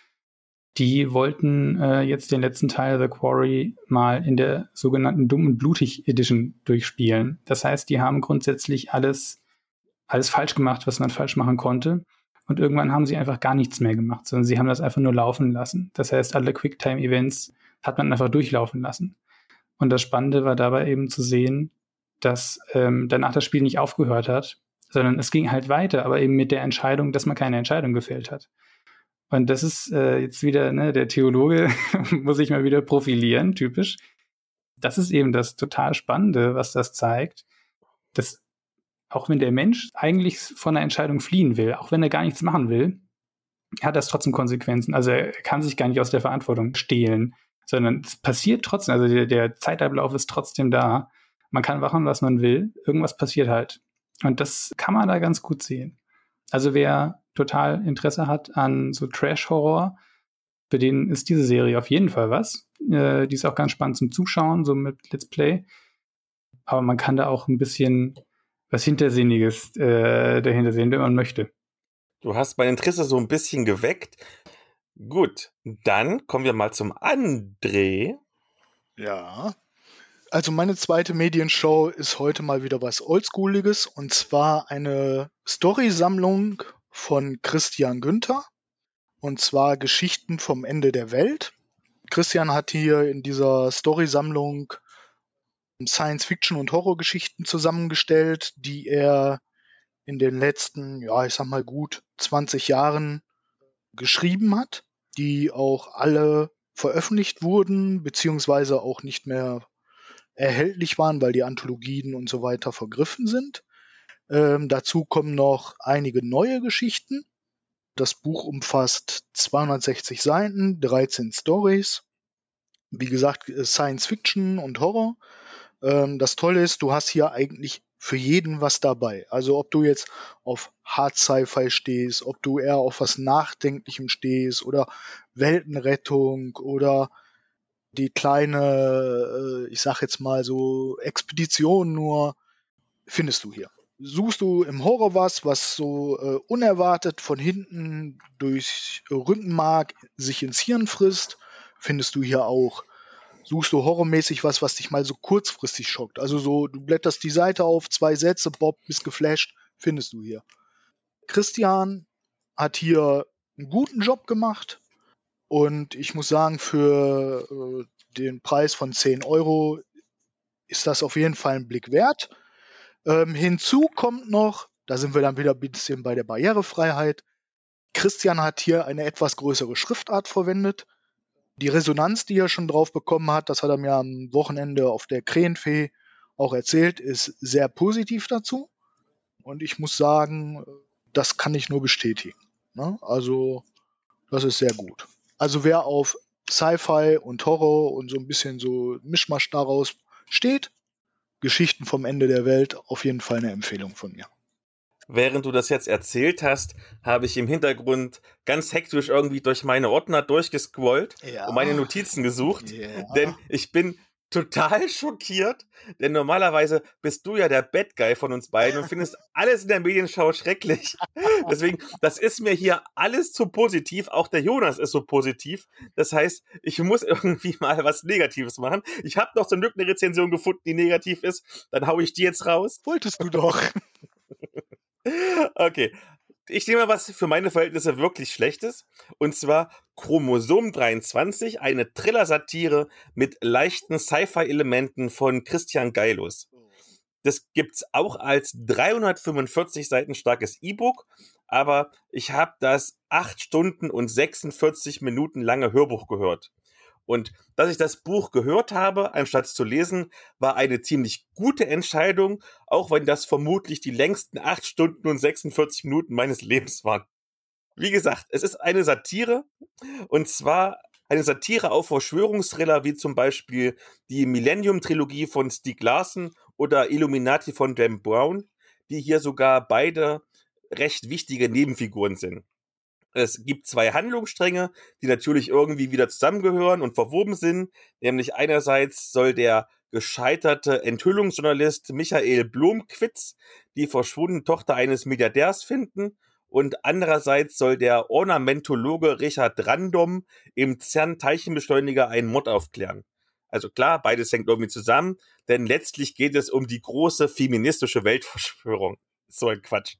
Die wollten äh, jetzt den letzten Teil The Quarry mal in der sogenannten Dumm und Blutig Edition durchspielen. Das heißt, die haben grundsätzlich alles, alles falsch gemacht, was man falsch machen konnte. Und irgendwann haben sie einfach gar nichts mehr gemacht, sondern sie haben das einfach nur laufen lassen. Das heißt, alle Quicktime-Events hat man einfach durchlaufen lassen. Und das Spannende war dabei eben zu sehen, dass ähm, danach das Spiel nicht aufgehört hat, sondern es ging halt weiter, aber eben mit der Entscheidung, dass man keine Entscheidung gefällt hat. Und das ist äh, jetzt wieder, ne, der Theologe muss sich mal wieder profilieren, typisch. Das ist eben das total Spannende, was das zeigt, dass auch wenn der Mensch eigentlich von einer Entscheidung fliehen will, auch wenn er gar nichts machen will, hat das trotzdem Konsequenzen. Also er kann sich gar nicht aus der Verantwortung stehlen. sondern es passiert trotzdem, also der, der Zeitablauf ist trotzdem da. Man kann machen, was man will, irgendwas passiert halt. Und das kann man da ganz gut sehen. Also wer total Interesse hat an so Trash-Horror, für den ist diese Serie auf jeden Fall was. Äh, die ist auch ganz spannend zum Zuschauen, so mit Let's Play. Aber man kann da auch ein bisschen was Hintersinniges äh, dahinter sehen, wenn man möchte. Du hast mein Interesse so ein bisschen geweckt. Gut, dann kommen wir mal zum André. Ja. Also meine zweite Medienshow ist heute mal wieder was Oldschooliges und zwar eine Storysammlung von Christian Günther und zwar Geschichten vom Ende der Welt. Christian hat hier in dieser Storysammlung Science-Fiction und Horrorgeschichten zusammengestellt, die er in den letzten, ja, ich sag mal gut 20 Jahren geschrieben hat, die auch alle veröffentlicht wurden, beziehungsweise auch nicht mehr erhältlich waren, weil die Anthologien und so weiter vergriffen sind. Ähm, dazu kommen noch einige neue Geschichten. Das Buch umfasst 260 Seiten, 13 Stories. Wie gesagt, Science Fiction und Horror. Ähm, das Tolle ist, du hast hier eigentlich für jeden was dabei. Also ob du jetzt auf Hard Sci-Fi stehst, ob du eher auf was Nachdenklichem stehst oder Weltenrettung oder die kleine, äh, ich sag jetzt mal so Expedition nur, findest du hier. Suchst du im Horror was, was so äh, unerwartet von hinten durch Rückenmark sich ins Hirn frisst, findest du hier auch suchst du horrormäßig was, was dich mal so kurzfristig schockt. Also so, du blätterst die Seite auf, zwei Sätze, Bob, bist geflasht, findest du hier. Christian hat hier einen guten Job gemacht und ich muss sagen, für äh, den Preis von 10 Euro ist das auf jeden Fall ein Blick wert. Ähm, hinzu kommt noch, da sind wir dann wieder ein bisschen bei der Barrierefreiheit. Christian hat hier eine etwas größere Schriftart verwendet die Resonanz, die er schon drauf bekommen hat, das hat er mir am Wochenende auf der Krähenfee auch erzählt, ist sehr positiv dazu. Und ich muss sagen, das kann ich nur bestätigen. Ne? Also, das ist sehr gut. Also, wer auf Sci-Fi und Horror und so ein bisschen so Mischmasch daraus steht, Geschichten vom Ende der Welt, auf jeden Fall eine Empfehlung von mir während du das jetzt erzählt hast, habe ich im Hintergrund ganz hektisch irgendwie durch meine Ordner durchgescrollt ja. und meine Notizen gesucht. Ja. Denn ich bin total schockiert, denn normalerweise bist du ja der Bad Guy von uns beiden und findest alles in der Medienschau schrecklich. Deswegen, das ist mir hier alles zu positiv. Auch der Jonas ist so positiv. Das heißt, ich muss irgendwie mal was Negatives machen. Ich habe noch zum Glück eine Rezension gefunden, die negativ ist. Dann hau ich die jetzt raus. Wolltest du doch. Okay. Ich nehme was für meine Verhältnisse wirklich Schlechtes. Und zwar Chromosom 23, eine Thriller-Satire mit leichten Sci-Fi-Elementen von Christian Geilus. Das gibt's auch als 345 Seiten starkes E-Book, aber ich habe das 8 Stunden und 46 Minuten lange Hörbuch gehört. Und dass ich das Buch gehört habe, anstatt zu lesen, war eine ziemlich gute Entscheidung, auch wenn das vermutlich die längsten 8 Stunden und 46 Minuten meines Lebens waren. Wie gesagt, es ist eine Satire und zwar eine Satire auf Verschwörungsthriller wie zum Beispiel die Millennium-Trilogie von Stieg Larsen oder Illuminati von Dan Brown, die hier sogar beide recht wichtige Nebenfiguren sind. Es gibt zwei Handlungsstränge, die natürlich irgendwie wieder zusammengehören und verwoben sind. Nämlich einerseits soll der gescheiterte Enthüllungsjournalist Michael Blomquitz die verschwundene Tochter eines Milliardärs finden und andererseits soll der Ornamentologe Richard Random im CERN-Teilchenbeschleuniger einen Mod aufklären. Also klar, beides hängt irgendwie zusammen, denn letztlich geht es um die große feministische Weltverschwörung. So ein Quatsch.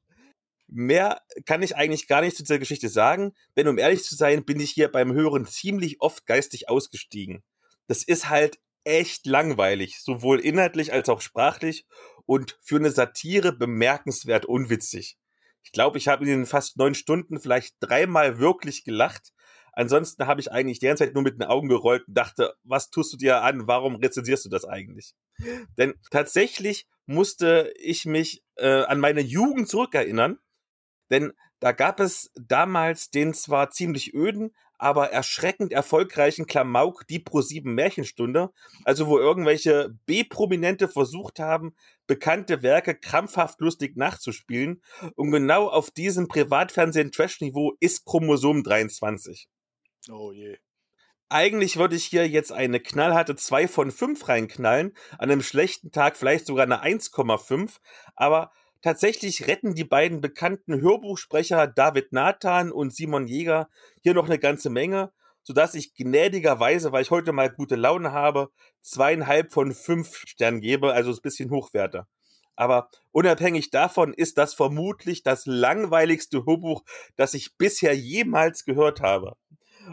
Mehr kann ich eigentlich gar nicht zu dieser Geschichte sagen, denn um ehrlich zu sein, bin ich hier beim Hören ziemlich oft geistig ausgestiegen. Das ist halt echt langweilig, sowohl inhaltlich als auch sprachlich und für eine Satire bemerkenswert unwitzig. Ich glaube, ich habe in den fast neun Stunden vielleicht dreimal wirklich gelacht. Ansonsten habe ich eigentlich die ganze Zeit nur mit den Augen gerollt und dachte, was tust du dir an? Warum rezensierst du das eigentlich? Denn tatsächlich musste ich mich äh, an meine Jugend zurückerinnern denn da gab es damals den zwar ziemlich öden, aber erschreckend erfolgreichen Klamauk Die Pro 7 Märchenstunde, also wo irgendwelche B-Prominente versucht haben, bekannte Werke krampfhaft lustig nachzuspielen. Und genau auf diesem Privatfernsehen-Trash-Niveau ist Chromosom 23. Oh je. Eigentlich würde ich hier jetzt eine knallharte 2 von 5 reinknallen, an einem schlechten Tag vielleicht sogar eine 1,5, aber tatsächlich retten die beiden bekannten Hörbuchsprecher David Nathan und Simon Jäger hier noch eine ganze Menge, sodass ich gnädigerweise, weil ich heute mal gute Laune habe, zweieinhalb von fünf Sternen gebe, also ein bisschen hochwerte. Aber unabhängig davon ist das vermutlich das langweiligste Hörbuch, das ich bisher jemals gehört habe.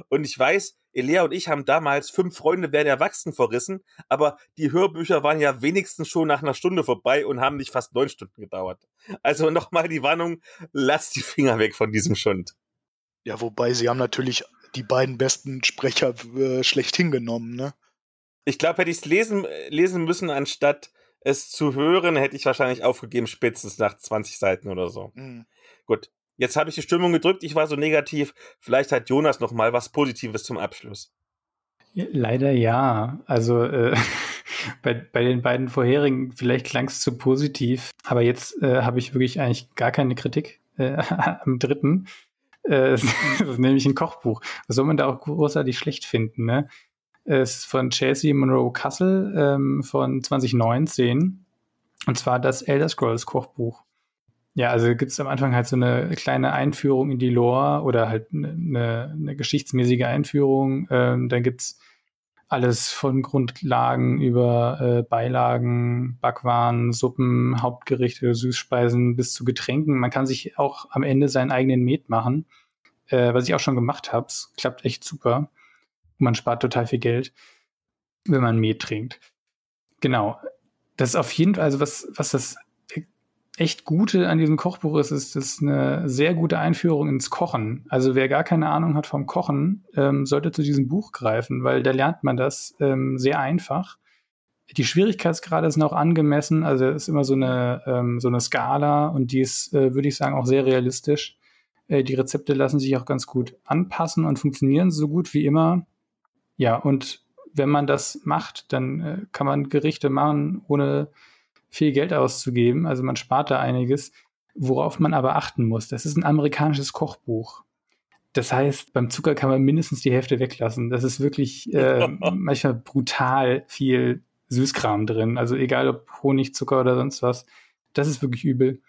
Und ich weiß, Elea und ich haben damals fünf Freunde werden erwachsen verrissen, aber die Hörbücher waren ja wenigstens schon nach einer Stunde vorbei und haben nicht fast neun Stunden gedauert. Also nochmal die Warnung, lass die Finger weg von diesem Schund. Ja, wobei sie haben natürlich die beiden besten Sprecher äh, schlechthin genommen, ne? Ich glaube, hätte ich es lesen, lesen müssen, anstatt es zu hören, hätte ich wahrscheinlich aufgegeben, spätestens nach 20 Seiten oder so. Mhm. Gut, Jetzt habe ich die Stimmung gedrückt, ich war so negativ. Vielleicht hat Jonas noch mal was Positives zum Abschluss. Leider ja. Also äh, bei, bei den beiden vorherigen, vielleicht klang es zu positiv, aber jetzt äh, habe ich wirklich eigentlich gar keine Kritik äh, am dritten. Äh, das ist nämlich ein Kochbuch. Was soll man da auch großartig schlecht finden? Ne? Es ist von Chelsea Monroe Castle ähm, von 2019. Und zwar das Elder Scrolls Kochbuch. Ja, also gibt es am Anfang halt so eine kleine Einführung in die Lore oder halt eine, ne, eine geschichtsmäßige Einführung. Ähm, dann gibt's alles von Grundlagen über äh, Beilagen, Backwaren, Suppen, Hauptgerichte, Süßspeisen bis zu Getränken. Man kann sich auch am Ende seinen eigenen Met machen, äh, was ich auch schon gemacht habe. Es klappt echt super. Man spart total viel Geld, wenn man Met trinkt. Genau. Das ist auf jeden Fall, also was, was das echt Gute an diesem Kochbuch ist, ist, ist eine sehr gute Einführung ins Kochen. Also wer gar keine Ahnung hat vom Kochen, ähm, sollte zu diesem Buch greifen, weil da lernt man das ähm, sehr einfach. Die Schwierigkeitsgrade sind auch angemessen, also es ist immer so eine, ähm, so eine Skala und die ist, äh, würde ich sagen, auch sehr realistisch. Äh, die Rezepte lassen sich auch ganz gut anpassen und funktionieren so gut wie immer. Ja, und wenn man das macht, dann äh, kann man Gerichte machen, ohne viel Geld auszugeben. Also man spart da einiges. Worauf man aber achten muss, das ist ein amerikanisches Kochbuch. Das heißt, beim Zucker kann man mindestens die Hälfte weglassen. Das ist wirklich äh, manchmal brutal viel Süßkram drin. Also egal ob Honig, Zucker oder sonst was. Das ist wirklich übel.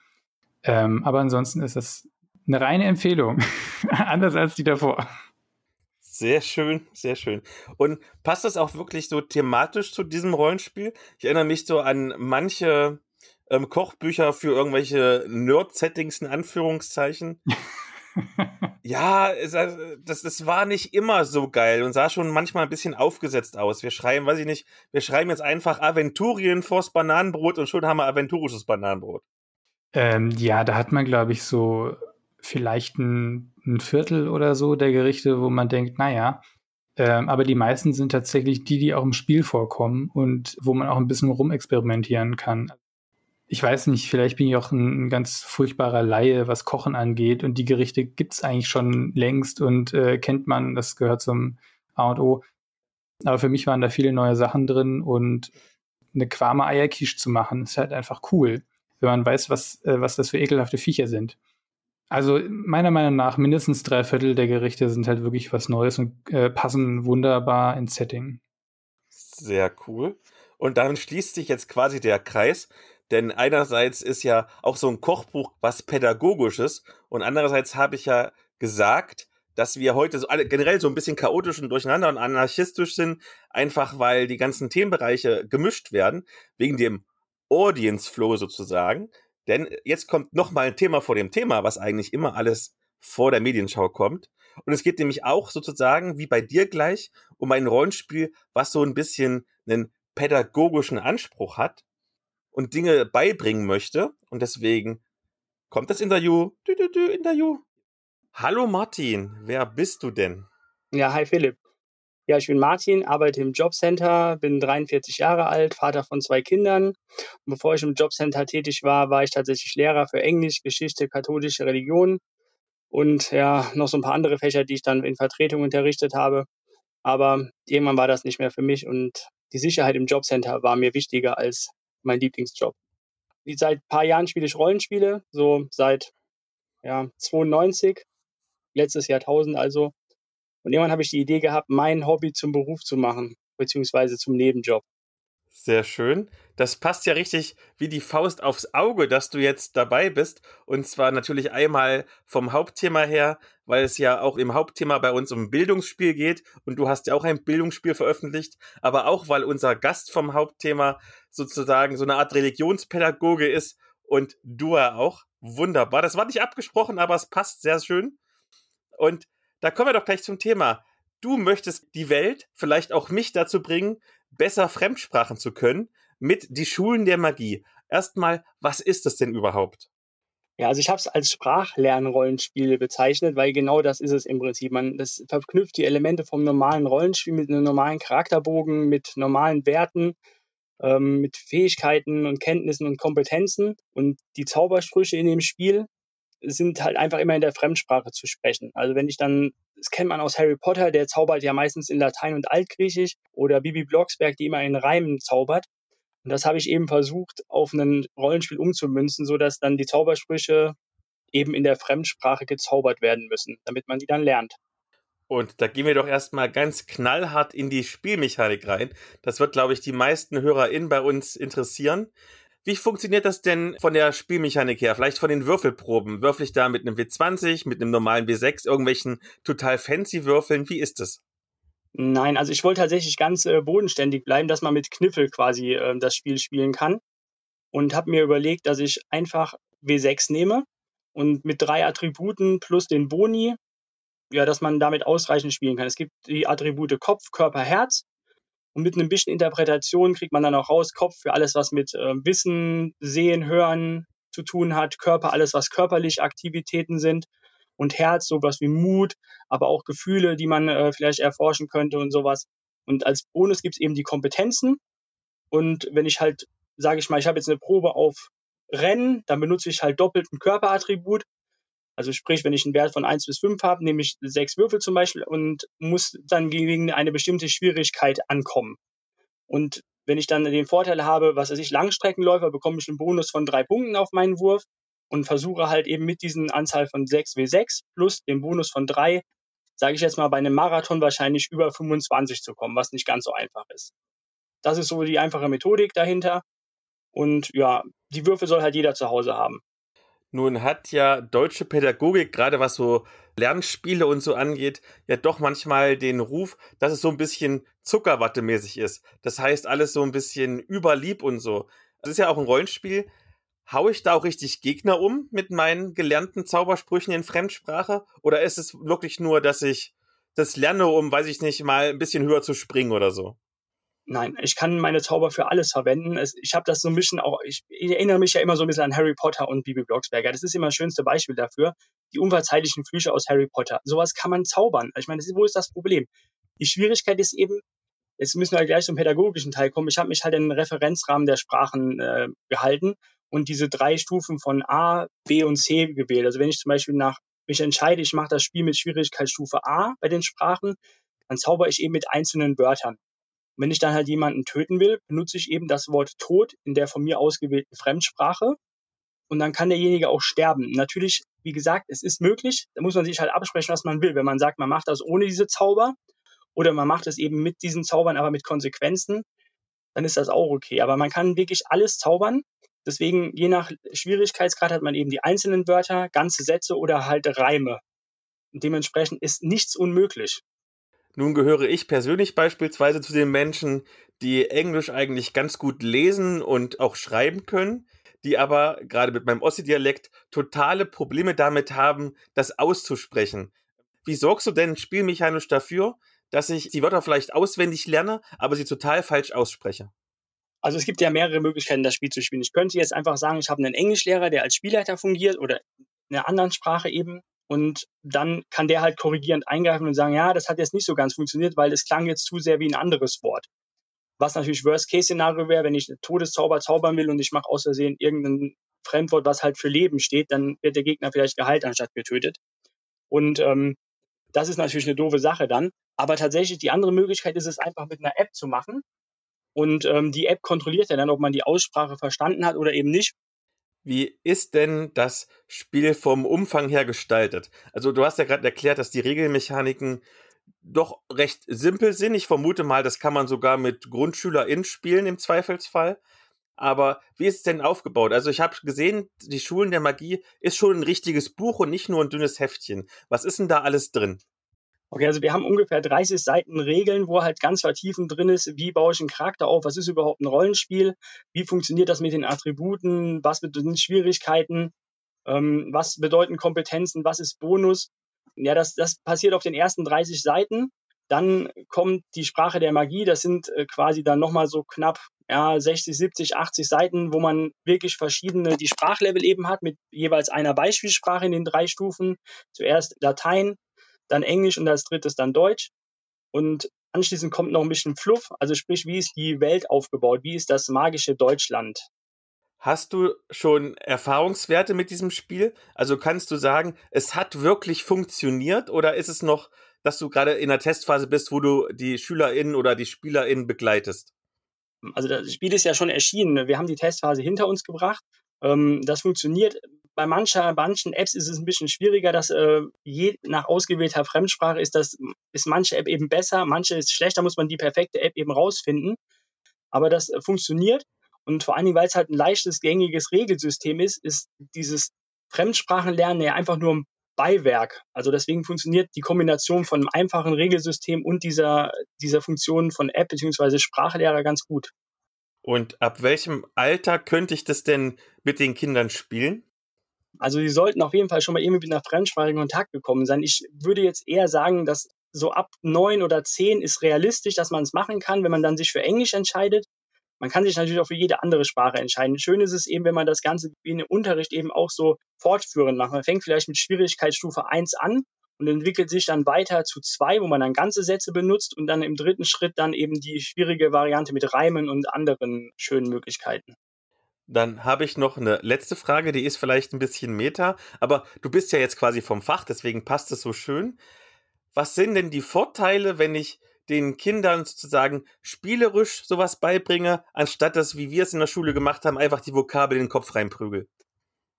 Ähm, aber ansonsten ist das eine reine Empfehlung. Anders als die davor. Sehr schön, sehr schön. Und passt das auch wirklich so thematisch zu diesem Rollenspiel? Ich erinnere mich so an manche ähm, Kochbücher für irgendwelche Nerd-Settings in Anführungszeichen. ja, es, also, das, das war nicht immer so geil und sah schon manchmal ein bisschen aufgesetzt aus. Wir schreiben, weiß ich nicht, wir schreiben jetzt einfach Aventurien vors Bananenbrot und schon haben wir aventurisches Bananenbrot. Ähm, ja, da hat man, glaube ich, so vielleicht ein, ein, Viertel oder so der Gerichte, wo man denkt, naja, ähm, aber die meisten sind tatsächlich die, die auch im Spiel vorkommen und wo man auch ein bisschen rumexperimentieren kann. Ich weiß nicht, vielleicht bin ich auch ein, ein ganz furchtbarer Laie, was Kochen angeht und die Gerichte gibt's eigentlich schon längst und äh, kennt man, das gehört zum A und O. Aber für mich waren da viele neue Sachen drin und eine Quame Eierquiche zu machen, ist halt einfach cool, wenn man weiß, was, äh, was das für ekelhafte Viecher sind. Also meiner Meinung nach mindestens drei Viertel der Gerichte sind halt wirklich was Neues und äh, passen wunderbar ins Setting. Sehr cool. Und damit schließt sich jetzt quasi der Kreis, denn einerseits ist ja auch so ein Kochbuch was Pädagogisches und andererseits habe ich ja gesagt, dass wir heute so alle generell so ein bisschen chaotisch und durcheinander und anarchistisch sind, einfach weil die ganzen Themenbereiche gemischt werden, wegen dem Audience Flow sozusagen. Denn jetzt kommt noch mal ein Thema vor dem Thema, was eigentlich immer alles vor der Medienschau kommt. Und es geht nämlich auch sozusagen, wie bei dir gleich, um ein Rollenspiel, was so ein bisschen einen pädagogischen Anspruch hat und Dinge beibringen möchte. Und deswegen kommt das Interview. Du, du, du, Interview. Hallo Martin, wer bist du denn? Ja, hi Philipp. Ja, ich bin Martin, arbeite im Jobcenter, bin 43 Jahre alt, Vater von zwei Kindern. Und bevor ich im Jobcenter tätig war, war ich tatsächlich Lehrer für Englisch, Geschichte, katholische Religion. und ja, noch so ein paar andere Fächer, die ich dann in Vertretung unterrichtet habe. Aber irgendwann war das nicht mehr für mich und die Sicherheit im Jobcenter war mir wichtiger als mein Lieblingsjob. Seit ein paar Jahren spiele ich Rollenspiele, so seit ja, 92, letztes Jahrtausend also. Und irgendwann habe ich die Idee gehabt, mein Hobby zum Beruf zu machen, beziehungsweise zum Nebenjob. Sehr schön. Das passt ja richtig wie die Faust aufs Auge, dass du jetzt dabei bist. Und zwar natürlich einmal vom Hauptthema her, weil es ja auch im Hauptthema bei uns um Bildungsspiel geht. Und du hast ja auch ein Bildungsspiel veröffentlicht. Aber auch, weil unser Gast vom Hauptthema sozusagen so eine Art Religionspädagoge ist und du ja auch. Wunderbar. Das war nicht abgesprochen, aber es passt sehr schön. Und da kommen wir doch gleich zum Thema. Du möchtest die Welt, vielleicht auch mich dazu bringen, besser Fremdsprachen zu können mit die Schulen der Magie. Erstmal, was ist das denn überhaupt? Ja, also ich habe es als Sprachlernrollenspiel bezeichnet, weil genau das ist es im Prinzip. Man das verknüpft die Elemente vom normalen Rollenspiel mit einem normalen Charakterbogen, mit normalen Werten, ähm, mit Fähigkeiten und Kenntnissen und Kompetenzen. Und die Zaubersprüche in dem Spiel sind halt einfach immer in der Fremdsprache zu sprechen. Also wenn ich dann, das kennt man aus Harry Potter, der zaubert ja meistens in Latein und Altgriechisch oder Bibi Blocksberg, die immer in Reimen zaubert. Und das habe ich eben versucht, auf ein Rollenspiel umzumünzen, sodass dann die Zaubersprüche eben in der Fremdsprache gezaubert werden müssen, damit man die dann lernt. Und da gehen wir doch erstmal ganz knallhart in die Spielmechanik rein. Das wird, glaube ich, die meisten HörerInnen bei uns interessieren. Wie funktioniert das denn von der Spielmechanik her? Vielleicht von den Würfelproben. Würfel ich da mit einem W20, mit einem normalen W6, irgendwelchen total fancy Würfeln? Wie ist es? Nein, also ich wollte tatsächlich ganz äh, bodenständig bleiben, dass man mit Kniffel quasi äh, das Spiel spielen kann. Und habe mir überlegt, dass ich einfach W6 nehme und mit drei Attributen plus den Boni, ja, dass man damit ausreichend spielen kann. Es gibt die Attribute Kopf, Körper, Herz und mit einem bisschen Interpretation kriegt man dann auch raus, Kopf für alles, was mit äh, Wissen, Sehen, Hören zu tun hat, Körper, alles, was körperlich Aktivitäten sind und Herz, sowas wie Mut, aber auch Gefühle, die man äh, vielleicht erforschen könnte und sowas. Und als Bonus gibt es eben die Kompetenzen. Und wenn ich halt, sage ich mal, ich habe jetzt eine Probe auf Rennen, dann benutze ich halt doppelt ein Körperattribut. Also sprich, wenn ich einen Wert von 1 bis 5 habe, nehme ich sechs Würfel zum Beispiel und muss dann gegen eine bestimmte Schwierigkeit ankommen. Und wenn ich dann den Vorteil habe, was weiß ich, Langstreckenläufer, bekomme ich einen Bonus von drei Punkten auf meinen Wurf und versuche halt eben mit diesen Anzahl von 6 W6 plus dem Bonus von 3, sage ich jetzt mal, bei einem Marathon wahrscheinlich über 25 zu kommen, was nicht ganz so einfach ist. Das ist so die einfache Methodik dahinter. Und ja, die Würfel soll halt jeder zu Hause haben. Nun hat ja deutsche Pädagogik, gerade was so Lernspiele und so angeht, ja doch manchmal den Ruf, dass es so ein bisschen Zuckerwattemäßig ist. Das heißt, alles so ein bisschen überlieb und so. Das ist ja auch ein Rollenspiel. Hau ich da auch richtig Gegner um mit meinen gelernten Zaubersprüchen in Fremdsprache? Oder ist es wirklich nur, dass ich das lerne, um, weiß ich nicht, mal ein bisschen höher zu springen oder so? Nein, ich kann meine Zauber für alles verwenden. Ich habe das so ein bisschen auch, ich, ich, erinnere mich ja immer so ein bisschen an Harry Potter und Bibi Blocksberger. Das ist immer das schönste Beispiel dafür. Die unverzeihlichen Flüche aus Harry Potter. Sowas kann man zaubern. Ich meine, wo ist das Problem? Die Schwierigkeit ist eben, jetzt müssen wir gleich zum pädagogischen Teil kommen. Ich habe mich halt in den Referenzrahmen der Sprachen äh, gehalten und diese drei Stufen von A, B und C gewählt. Also wenn ich zum Beispiel nach mich entscheide, ich mache das Spiel mit Schwierigkeitsstufe A bei den Sprachen, dann zauber ich eben mit einzelnen Wörtern wenn ich dann halt jemanden töten will, benutze ich eben das Wort Tod in der von mir ausgewählten Fremdsprache. Und dann kann derjenige auch sterben. Natürlich, wie gesagt, es ist möglich. Da muss man sich halt absprechen, was man will. Wenn man sagt, man macht das ohne diese Zauber oder man macht es eben mit diesen Zaubern, aber mit Konsequenzen, dann ist das auch okay. Aber man kann wirklich alles zaubern. Deswegen, je nach Schwierigkeitsgrad hat man eben die einzelnen Wörter, ganze Sätze oder halt Reime. Und dementsprechend ist nichts unmöglich. Nun gehöre ich persönlich beispielsweise zu den Menschen, die Englisch eigentlich ganz gut lesen und auch schreiben können, die aber gerade mit meinem Ossi-Dialekt totale Probleme damit haben, das auszusprechen. Wie sorgst du denn spielmechanisch dafür, dass ich die Wörter vielleicht auswendig lerne, aber sie total falsch ausspreche? Also es gibt ja mehrere Möglichkeiten, das Spiel zu spielen. Ich könnte jetzt einfach sagen, ich habe einen Englischlehrer, der als Spielleiter fungiert oder in einer anderen Sprache eben. Und dann kann der halt korrigierend eingreifen und sagen, ja, das hat jetzt nicht so ganz funktioniert, weil es klang jetzt zu sehr wie ein anderes Wort. Was natürlich Worst-Case-Szenario wäre, wenn ich einen Todeszauber zaubern will und ich mache aus Versehen irgendein Fremdwort, was halt für Leben steht, dann wird der Gegner vielleicht geheilt anstatt getötet. Und ähm, das ist natürlich eine doofe Sache dann. Aber tatsächlich die andere Möglichkeit ist es einfach mit einer App zu machen. Und ähm, die App kontrolliert ja dann, ob man die Aussprache verstanden hat oder eben nicht. Wie ist denn das Spiel vom Umfang her gestaltet? Also du hast ja gerade erklärt, dass die Regelmechaniken doch recht simpel sind. Ich vermute mal, das kann man sogar mit GrundschülerInnen spielen im Zweifelsfall. Aber wie ist es denn aufgebaut? Also ich habe gesehen, die Schulen der Magie ist schon ein richtiges Buch und nicht nur ein dünnes Heftchen. Was ist denn da alles drin? Okay, also wir haben ungefähr 30 Seiten Regeln, wo halt ganz vertiefend drin ist, wie baue ich einen Charakter auf, was ist überhaupt ein Rollenspiel, wie funktioniert das mit den Attributen, was bedeuten Schwierigkeiten, ähm, was bedeuten Kompetenzen, was ist Bonus. Ja, das, das passiert auf den ersten 30 Seiten. Dann kommt die Sprache der Magie, das sind äh, quasi dann nochmal so knapp ja, 60, 70, 80 Seiten, wo man wirklich verschiedene, die Sprachlevel eben hat, mit jeweils einer Beispielsprache in den drei Stufen. Zuerst Latein, dann Englisch und als drittes dann Deutsch. Und anschließend kommt noch ein bisschen Fluff, also sprich, wie ist die Welt aufgebaut, wie ist das magische Deutschland. Hast du schon Erfahrungswerte mit diesem Spiel? Also kannst du sagen, es hat wirklich funktioniert oder ist es noch, dass du gerade in der Testphase bist, wo du die SchülerInnen oder die SpielerInnen begleitest? Also das Spiel ist ja schon erschienen. Wir haben die Testphase hinter uns gebracht. Ähm, das funktioniert bei mancher, manchen Apps ist es ein bisschen schwieriger, dass äh, je nach ausgewählter Fremdsprache ist das, ist manche App eben besser, manche ist schlechter, muss man die perfekte App eben rausfinden. Aber das äh, funktioniert. Und vor allen Dingen, weil es halt ein leichtes, gängiges Regelsystem ist, ist dieses Fremdsprachenlernen ja einfach nur ein Beiwerk. Also deswegen funktioniert die Kombination von einem einfachen Regelsystem und dieser, dieser Funktion von App bzw. Sprachlehrer ganz gut. Und ab welchem Alter könnte ich das denn mit den Kindern spielen? Also sie sollten auf jeden Fall schon mal irgendwie mit einer Fremdsprache in Kontakt gekommen sein. Ich würde jetzt eher sagen, dass so ab neun oder zehn ist realistisch, dass man es machen kann, wenn man dann sich für Englisch entscheidet. Man kann sich natürlich auch für jede andere Sprache entscheiden. Schön ist es eben, wenn man das Ganze wie in Unterricht eben auch so fortführend macht. Man fängt vielleicht mit Schwierigkeitsstufe 1 an und entwickelt sich dann weiter zu 2, wo man dann ganze Sätze benutzt und dann im dritten Schritt dann eben die schwierige Variante mit Reimen und anderen schönen Möglichkeiten. Dann habe ich noch eine letzte Frage, die ist vielleicht ein bisschen meta, aber du bist ja jetzt quasi vom Fach, deswegen passt es so schön. Was sind denn die Vorteile, wenn ich den Kindern sozusagen spielerisch sowas beibringe, anstatt dass, wie wir es in der Schule gemacht haben, einfach die Vokabel in den Kopf reinprügel?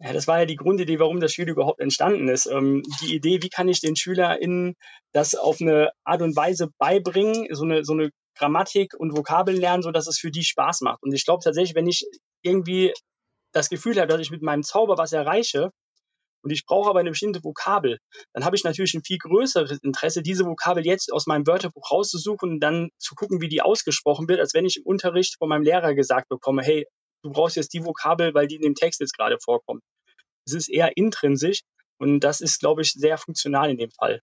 Ja, das war ja die Grundidee, warum das Spiel überhaupt entstanden ist. Ähm, die Idee, wie kann ich den SchülerInnen das auf eine Art und Weise beibringen, so eine, so eine Grammatik und Vokabeln lernen, so dass es für die Spaß macht. Und ich glaube tatsächlich, wenn ich irgendwie das Gefühl habe, dass ich mit meinem Zauber was erreiche und ich brauche aber eine bestimmte Vokabel, dann habe ich natürlich ein viel größeres Interesse, diese Vokabel jetzt aus meinem Wörterbuch rauszusuchen und dann zu gucken, wie die ausgesprochen wird, als wenn ich im Unterricht von meinem Lehrer gesagt bekomme, hey, du brauchst jetzt die Vokabel, weil die in dem Text jetzt gerade vorkommt. Es ist eher intrinsisch und das ist, glaube ich, sehr funktional in dem Fall.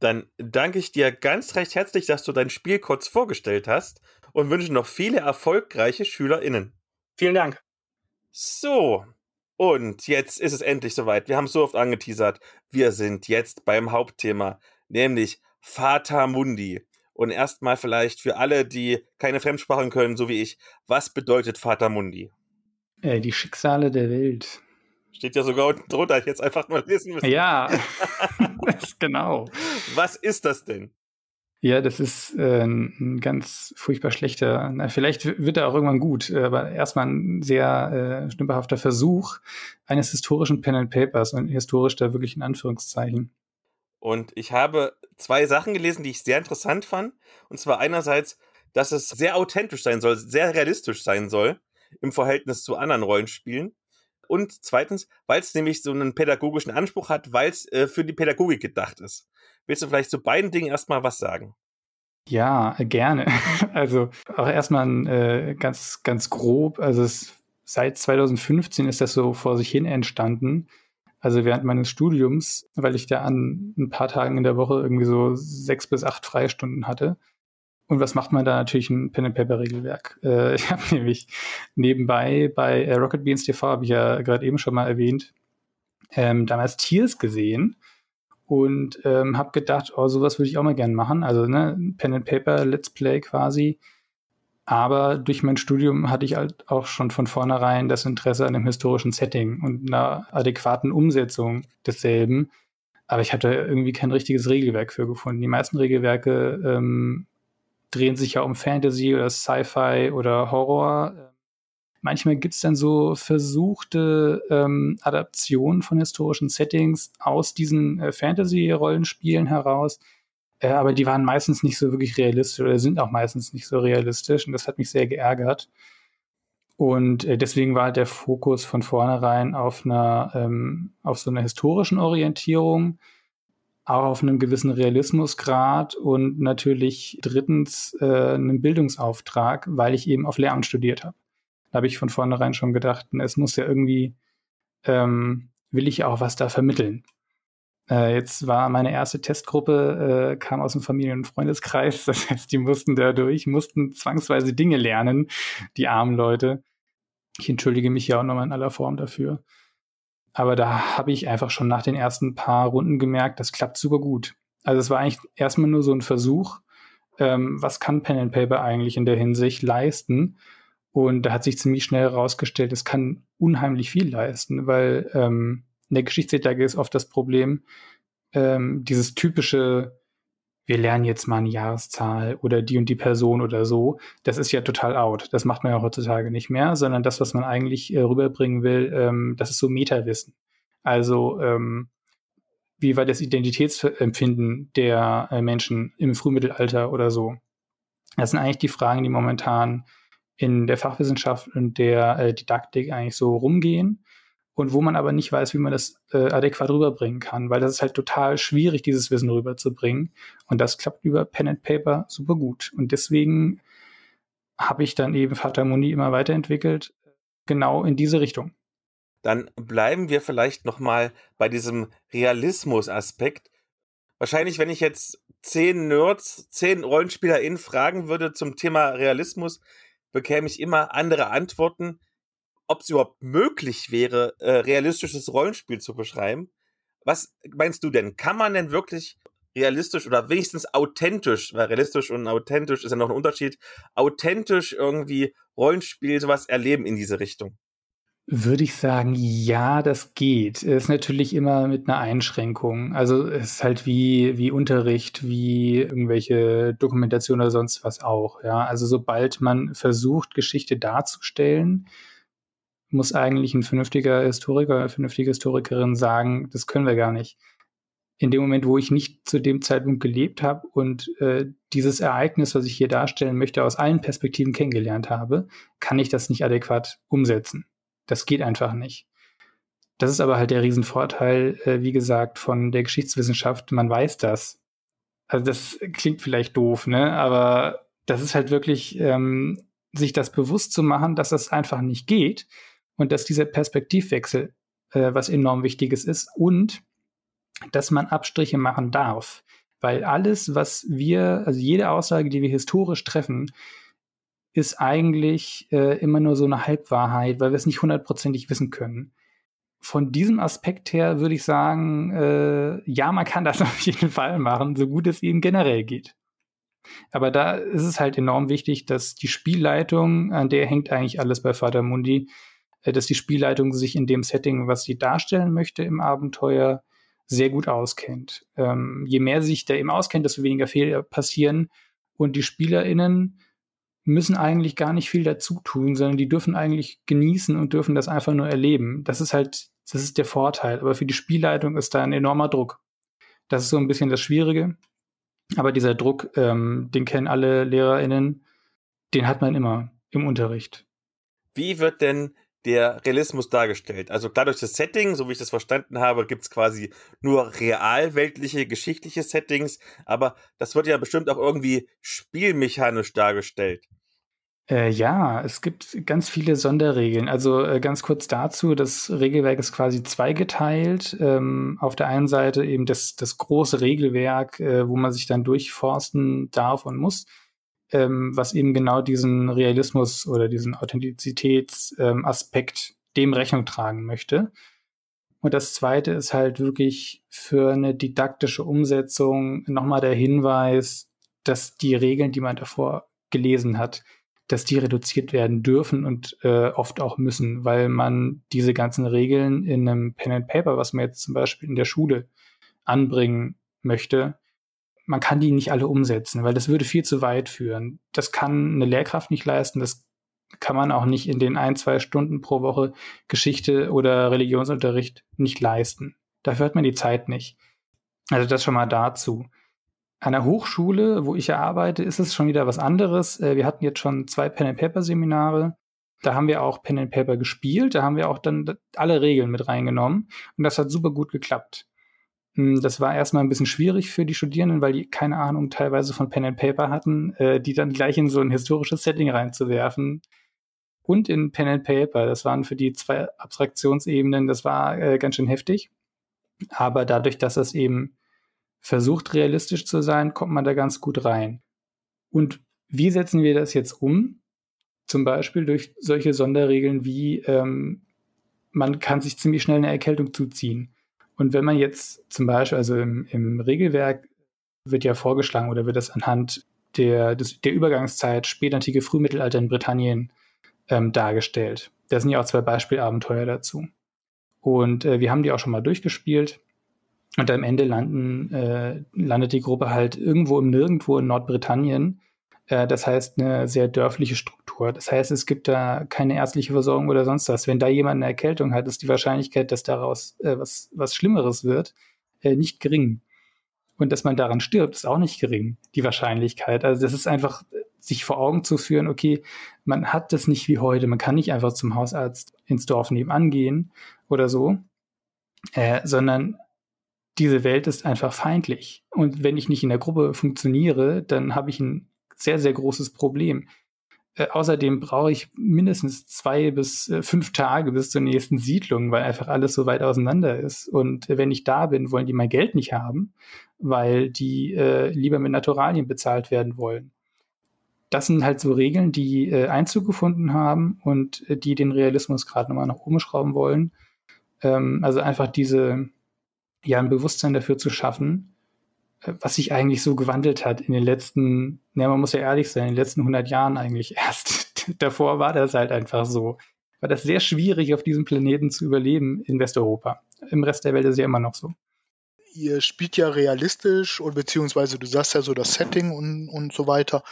Dann danke ich dir ganz recht herzlich, dass du dein Spiel kurz vorgestellt hast und wünsche noch viele erfolgreiche SchülerInnen. Vielen Dank. So, und jetzt ist es endlich soweit. Wir haben es so oft angeteasert. Wir sind jetzt beim Hauptthema, nämlich Fata Mundi. Und erstmal vielleicht für alle, die keine Fremdsprachen können, so wie ich, was bedeutet Fata Mundi? Äh, die Schicksale der Welt. Steht ja sogar unten drunter, ich jetzt einfach mal lesen müssen. Ja, genau. Was ist das denn? Ja, das ist äh, ein ganz furchtbar schlechter, na, vielleicht wird er auch irgendwann gut, äh, aber erstmal ein sehr äh, stümperhafter Versuch eines historischen Pen and Papers und historisch da wirklich in Anführungszeichen. Und ich habe zwei Sachen gelesen, die ich sehr interessant fand. Und zwar einerseits, dass es sehr authentisch sein soll, sehr realistisch sein soll im Verhältnis zu anderen Rollenspielen. Und zweitens, weil es nämlich so einen pädagogischen Anspruch hat, weil es äh, für die Pädagogik gedacht ist. Willst du vielleicht zu beiden Dingen erstmal was sagen? Ja, gerne. Also auch erstmal äh, ganz, ganz grob. Also es, seit 2015 ist das so vor sich hin entstanden. Also während meines Studiums, weil ich da an ein paar Tagen in der Woche irgendwie so sechs bis acht Freistunden hatte. Und was macht man da? Natürlich ein Pen and Paper Regelwerk. Äh, ich habe nämlich nebenbei bei äh, Rocket Beans TV, habe ich ja gerade eben schon mal erwähnt, ähm, damals Tiers gesehen und ähm, habe gedacht, oh, sowas würde ich auch mal gerne machen. Also ne, Pen and Paper Let's Play quasi. Aber durch mein Studium hatte ich halt auch schon von vornherein das Interesse an einem historischen Setting und einer adäquaten Umsetzung desselben. Aber ich da irgendwie kein richtiges Regelwerk für gefunden. Die meisten Regelwerke ähm, drehen sich ja um Fantasy oder Sci-Fi oder Horror. Manchmal gibt es dann so versuchte ähm, Adaptionen von historischen Settings aus diesen äh, Fantasy-Rollenspielen heraus. Äh, aber die waren meistens nicht so wirklich realistisch oder sind auch meistens nicht so realistisch. Und das hat mich sehr geärgert. Und äh, deswegen war halt der Fokus von vornherein auf einer, ähm, auf so einer historischen Orientierung, auch auf einem gewissen Realismusgrad und natürlich drittens äh, einem Bildungsauftrag, weil ich eben auf Lehramt studiert habe. Da habe ich von vornherein schon gedacht, es muss ja irgendwie, ähm, will ich auch was da vermitteln. Äh, jetzt war meine erste Testgruppe, äh, kam aus dem Familien- und Freundeskreis. Das heißt, die mussten dadurch, mussten zwangsweise Dinge lernen, die armen Leute. Ich entschuldige mich ja auch nochmal in aller Form dafür. Aber da habe ich einfach schon nach den ersten paar Runden gemerkt, das klappt super gut. Also es war eigentlich erstmal nur so ein Versuch, ähm, was kann Pen and Paper eigentlich in der Hinsicht leisten? Und da hat sich ziemlich schnell herausgestellt, es kann unheimlich viel leisten, weil ähm, in der Geschichtslehre ist oft das Problem, ähm, dieses typische wir lernen jetzt mal eine Jahreszahl oder die und die Person oder so, das ist ja total out. Das macht man ja heutzutage nicht mehr, sondern das, was man eigentlich äh, rüberbringen will, ähm, das ist so Metawissen. Also ähm, wie war das Identitätsempfinden der äh, Menschen im Frühmittelalter oder so? Das sind eigentlich die Fragen, die momentan in der Fachwissenschaft und der äh, Didaktik eigentlich so rumgehen und wo man aber nicht weiß, wie man das äh, adäquat rüberbringen kann, weil das ist halt total schwierig, dieses Wissen rüberzubringen. Und das klappt über Pen and Paper super gut. Und deswegen habe ich dann eben Vater Mundi immer weiterentwickelt, genau in diese Richtung. Dann bleiben wir vielleicht noch mal bei diesem Realismus-Aspekt. Wahrscheinlich, wenn ich jetzt zehn Nerds, zehn RollenspielerInnen fragen würde zum Thema Realismus, bekäme ich immer andere Antworten ob es überhaupt möglich wäre, äh, realistisches Rollenspiel zu beschreiben. Was meinst du denn? Kann man denn wirklich realistisch oder wenigstens authentisch, weil realistisch und authentisch ist ja noch ein Unterschied, authentisch irgendwie Rollenspiel sowas erleben in diese Richtung? Würde ich sagen, ja, das geht. Ist natürlich immer mit einer Einschränkung. Also es ist halt wie, wie Unterricht, wie irgendwelche Dokumentation oder sonst was auch. Ja, also sobald man versucht, Geschichte darzustellen, muss eigentlich ein vernünftiger Historiker, eine vernünftige Historikerin sagen, das können wir gar nicht. In dem Moment, wo ich nicht zu dem Zeitpunkt gelebt habe und äh, dieses Ereignis, was ich hier darstellen möchte, aus allen Perspektiven kennengelernt habe, kann ich das nicht adäquat umsetzen. Das geht einfach nicht. Das ist aber halt der Riesenvorteil, äh, wie gesagt, von der Geschichtswissenschaft. Man weiß das. Also das klingt vielleicht doof, ne? Aber das ist halt wirklich, ähm, sich das bewusst zu machen, dass das einfach nicht geht und dass dieser Perspektivwechsel äh, was enorm Wichtiges ist und dass man Abstriche machen darf. Weil alles, was wir, also jede Aussage, die wir historisch treffen, ist eigentlich äh, immer nur so eine Halbwahrheit, weil wir es nicht hundertprozentig wissen können. Von diesem Aspekt her würde ich sagen, äh, ja, man kann das auf jeden Fall machen, so gut es eben generell geht. Aber da ist es halt enorm wichtig, dass die Spielleitung, an der hängt eigentlich alles bei Vater Mundi, äh, dass die Spielleitung sich in dem Setting, was sie darstellen möchte im Abenteuer, sehr gut auskennt. Ähm, je mehr sich da eben auskennt, desto weniger Fehler passieren. Und die SpielerInnen müssen eigentlich gar nicht viel dazu tun, sondern die dürfen eigentlich genießen und dürfen das einfach nur erleben. Das ist halt, das ist der Vorteil. Aber für die Spielleitung ist da ein enormer Druck. Das ist so ein bisschen das Schwierige. Aber dieser Druck, ähm, den kennen alle LehrerInnen, den hat man immer im Unterricht. Wie wird denn der Realismus dargestellt. Also klar durch das Setting, so wie ich das verstanden habe, gibt es quasi nur realweltliche, geschichtliche Settings, aber das wird ja bestimmt auch irgendwie spielmechanisch dargestellt. Äh, ja, es gibt ganz viele Sonderregeln. Also äh, ganz kurz dazu, das Regelwerk ist quasi zweigeteilt. Ähm, auf der einen Seite eben das, das große Regelwerk, äh, wo man sich dann durchforsten darf und muss ähm, was eben genau diesen Realismus oder diesen Authentizitätsaspekt dem Rechnung tragen möchte. Und das zweite ist halt wirklich für eine didaktische Umsetzung nochmal der Hinweis, dass die Regeln, die man davor gelesen hat, dass die reduziert werden dürfen und äh, oft auch müssen, weil man diese ganzen Regeln in einem Pen and Paper, was man jetzt zum Beispiel in der Schule anbringen möchte, man kann die nicht alle umsetzen, weil das würde viel zu weit führen. Das kann eine Lehrkraft nicht leisten, das kann man auch nicht in den ein, zwei Stunden pro Woche Geschichte oder Religionsunterricht nicht leisten. Dafür hat man die Zeit nicht. Also das schon mal dazu. An der Hochschule, wo ich ja arbeite, ist es schon wieder was anderes. Äh, wir hatten jetzt schon zwei Pen and Paper Seminare. Da haben wir auch Pen and Paper gespielt. Da haben wir auch dann alle Regeln mit reingenommen. Und das hat super gut geklappt. Hm, das war erstmal ein bisschen schwierig für die Studierenden, weil die keine Ahnung teilweise von Pen and Paper hatten, äh, die dann gleich in so ein historisches Setting reinzuwerfen. Und in Pen and Paper, das waren für die zwei Abstraktionsebenen, das war äh, ganz schön heftig. Aber dadurch, dass das eben versucht, realistisch zu sein, kommt man da ganz gut rein. Und wie setzen wir das jetzt um? Zum Beispiel durch solche Sonderregeln wie, ähm, man kann sich ziemlich schnell eine Erkältung zuziehen. Und wenn man jetzt zum Beispiel, also im, im Regelwerk wird ja vorgeschlagen oder wird das anhand der, des, der Übergangszeit spätantike Frühmittelalter in Britannien ähm, dargestellt. Da sind ja auch zwei Beispielabenteuer dazu. Und äh, wir haben die auch schon mal durchgespielt. Und am Ende landen, äh, landet die Gruppe halt irgendwo im Nirgendwo in Nordbritannien. Äh, das heißt, eine sehr dörfliche Struktur. Das heißt, es gibt da keine ärztliche Versorgung oder sonst was. Wenn da jemand eine Erkältung hat, ist die Wahrscheinlichkeit, dass daraus äh, was, was Schlimmeres wird, äh, nicht gering. Und dass man daran stirbt, ist auch nicht gering, die Wahrscheinlichkeit. Also das ist einfach, sich vor Augen zu führen, okay, man hat das nicht wie heute. Man kann nicht einfach zum Hausarzt ins Dorf nebenan gehen oder so, äh, sondern diese Welt ist einfach feindlich. Und wenn ich nicht in der Gruppe funktioniere, dann habe ich ein sehr, sehr großes Problem. Äh, außerdem brauche ich mindestens zwei bis äh, fünf Tage bis zur nächsten Siedlung, weil einfach alles so weit auseinander ist. Und äh, wenn ich da bin, wollen die mein Geld nicht haben, weil die äh, lieber mit Naturalien bezahlt werden wollen. Das sind halt so Regeln, die äh, Einzug gefunden haben und äh, die den Realismus gerade nochmal nach oben schrauben wollen. Ähm, also einfach diese, ja ein Bewusstsein dafür zu schaffen, äh, was sich eigentlich so gewandelt hat in den letzten, ne, man muss ja ehrlich sein, in den letzten 100 Jahren eigentlich erst. Davor war das halt einfach so. War das sehr schwierig, auf diesem Planeten zu überleben in Westeuropa. Im Rest der Welt ist ja immer noch so. Ihr spielt ja realistisch und beziehungsweise du sagst ja so das Setting und, und so weiter.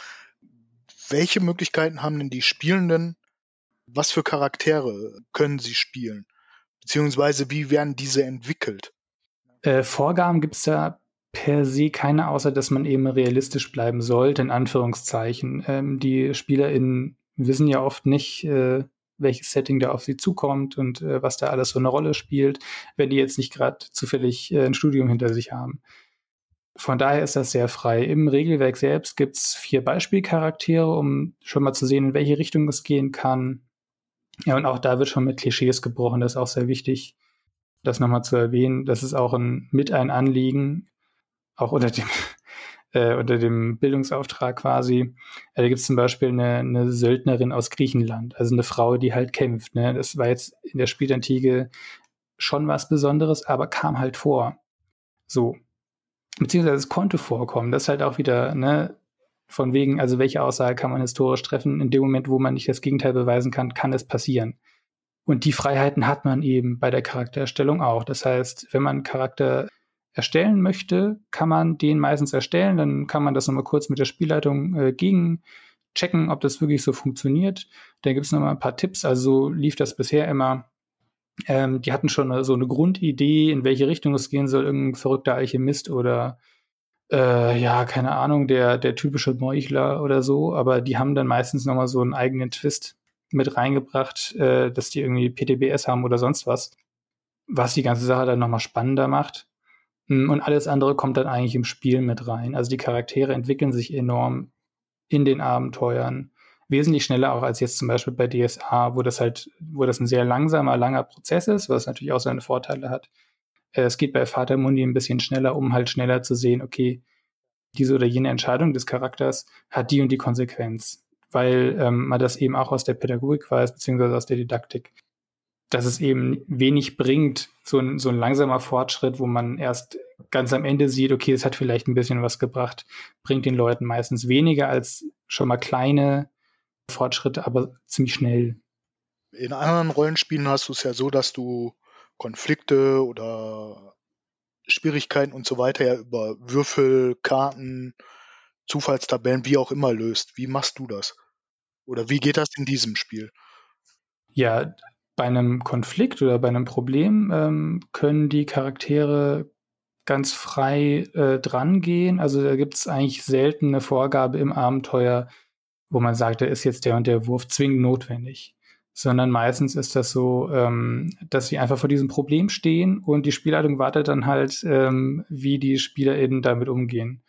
Welche Möglichkeiten haben denn die Spielenden? Was für Charaktere können sie spielen? Beziehungsweise wie werden diese entwickelt? Äh, Vorgaben gibt es da per se keine, außer dass man eben realistisch bleiben sollte, in Anführungszeichen. Ähm, die SpielerInnen wissen ja oft nicht, äh, welches Setting da auf sie zukommt und äh, was da alles so eine Rolle spielt, wenn die jetzt nicht gerade zufällig äh, ein Studium hinter sich haben. Von daher ist das sehr frei. Im Regelwerk selbst gibt es vier Beispielcharaktere, um schon mal zu sehen, in welche Richtung es gehen kann. Ja, und auch da wird schon mit Klischees gebrochen, das ist auch sehr wichtig das nochmal zu erwähnen, das ist auch ein, mit ein Anliegen, auch unter dem, äh, unter dem Bildungsauftrag quasi. Äh, da gibt es zum Beispiel eine, eine Söldnerin aus Griechenland, also eine Frau, die halt kämpft. Ne? Das war jetzt in der Spätantike schon was Besonderes, aber kam halt vor. So. Beziehungsweise es konnte vorkommen. Das ist halt auch wieder, ne, von wegen, also welche Aussage kann man historisch treffen? In dem Moment, wo man nicht das Gegenteil beweisen kann, kann es passieren. Und die Freiheiten hat man eben bei der Charaktererstellung auch. Das heißt, wenn man einen Charakter erstellen möchte, kann man den meistens erstellen. Dann kann man das nochmal kurz mit der Spielleitung äh, gegen ob das wirklich so funktioniert. Da gibt es nochmal ein paar Tipps. Also lief das bisher immer. Ähm, die hatten schon so eine Grundidee, in welche Richtung es gehen soll. Irgendein verrückter Alchemist oder äh, ja, keine Ahnung, der, der typische Meuchler oder so. Aber die haben dann meistens nochmal so einen eigenen Twist mit reingebracht, äh, dass die irgendwie PTBS haben oder sonst was, was die ganze Sache dann nochmal spannender macht. Hm, und alles andere kommt dann eigentlich im Spiel mit rein. Also die Charaktere entwickeln sich enorm in den Abenteuern. Wesentlich schneller auch als jetzt zum Beispiel bei DSA, wo das halt, wo das ein sehr langsamer, langer Prozess ist, was natürlich auch seine Vorteile hat. Äh, es geht bei Vater Mundi ein bisschen schneller, um halt schneller zu sehen, okay, diese oder jene Entscheidung des Charakters hat die und die Konsequenz weil ähm, man das eben auch aus der Pädagogik weiß, beziehungsweise aus der Didaktik, dass es eben wenig bringt, so ein, so ein langsamer Fortschritt, wo man erst ganz am Ende sieht, okay, es hat vielleicht ein bisschen was gebracht, bringt den Leuten meistens weniger als schon mal kleine Fortschritte, aber ziemlich schnell. In anderen Rollenspielen hast du es ja so, dass du Konflikte oder Schwierigkeiten und so weiter ja über Würfel, Karten, Zufallstabellen, wie auch immer löst. Wie machst du das? Oder wie geht das in diesem Spiel? Ja, bei einem Konflikt oder bei einem Problem ähm, können die Charaktere ganz frei äh, drangehen. Also da gibt es eigentlich selten eine Vorgabe im Abenteuer, wo man sagt, da ist jetzt der und der Wurf zwingend notwendig. Sondern meistens ist das so, ähm, dass sie einfach vor diesem Problem stehen und die Spielleitung wartet dann halt, ähm, wie die SpielerInnen damit umgehen.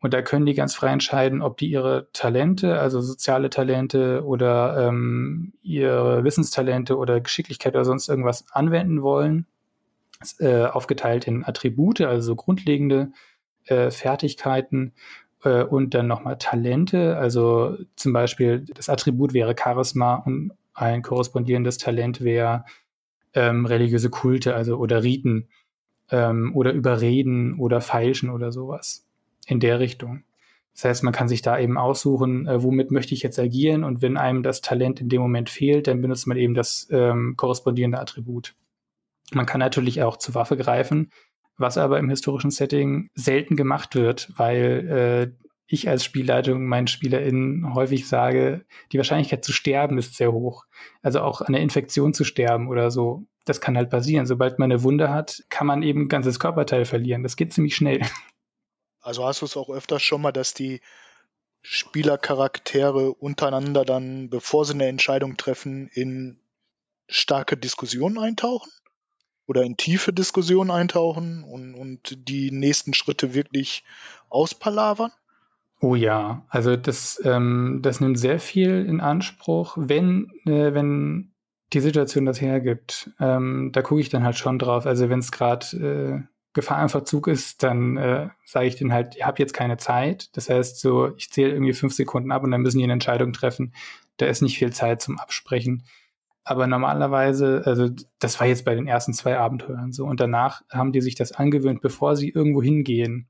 Und da können die ganz frei entscheiden, ob die ihre Talente, also soziale Talente oder ähm, ihre Wissenstalente oder Geschicklichkeit oder sonst irgendwas anwenden wollen. Äh, aufgeteilt in Attribute, also so grundlegende äh, Fertigkeiten äh, und dann nochmal Talente. Also zum Beispiel das Attribut wäre Charisma und ein korrespondierendes Talent wäre ähm, religiöse Kulte, also oder Riten ähm, oder Überreden oder Feilschen oder sowas in der Richtung. Das heißt, man kann sich da eben aussuchen, äh, womit möchte ich jetzt agieren und wenn einem das Talent in dem Moment fehlt, dann benutzt man eben das ähm, korrespondierende Attribut. Man kann natürlich auch zur Waffe greifen, was aber im historischen Setting selten gemacht wird, weil äh, ich als Spielleitung meinen SpielerInnen häufig sage, die Wahrscheinlichkeit zu sterben ist sehr hoch. Also auch an der Infektion zu sterben oder so. Das kann halt passieren. Sobald man eine Wunde hat, kann man eben ein ganzes Körperteil verlieren. Das geht ziemlich schnell. Also hast du es auch öfters schon mal, dass die Spielercharaktere untereinander dann, bevor sie eine Entscheidung treffen, in starke Diskussionen eintauchen? Oder in tiefe Diskussionen eintauchen und, und die nächsten Schritte wirklich auspalavern? Oh ja, also das, ähm, das nimmt sehr viel in Anspruch, wenn, äh, wenn die Situation das hergibt. Ähm, da gucke ich dann halt schon drauf. Also wenn es gerade äh, Gefahr im Verzug ist, dann äh, sage ich denen halt, ihr habt jetzt keine Zeit. Das heißt, so, ich zähle irgendwie fünf Sekunden ab und dann müssen die eine Entscheidung treffen. Da ist nicht viel Zeit zum Absprechen. Aber normalerweise, also das war jetzt bei den ersten zwei Abenteuern so. Und danach haben die sich das angewöhnt, bevor sie irgendwo hingehen,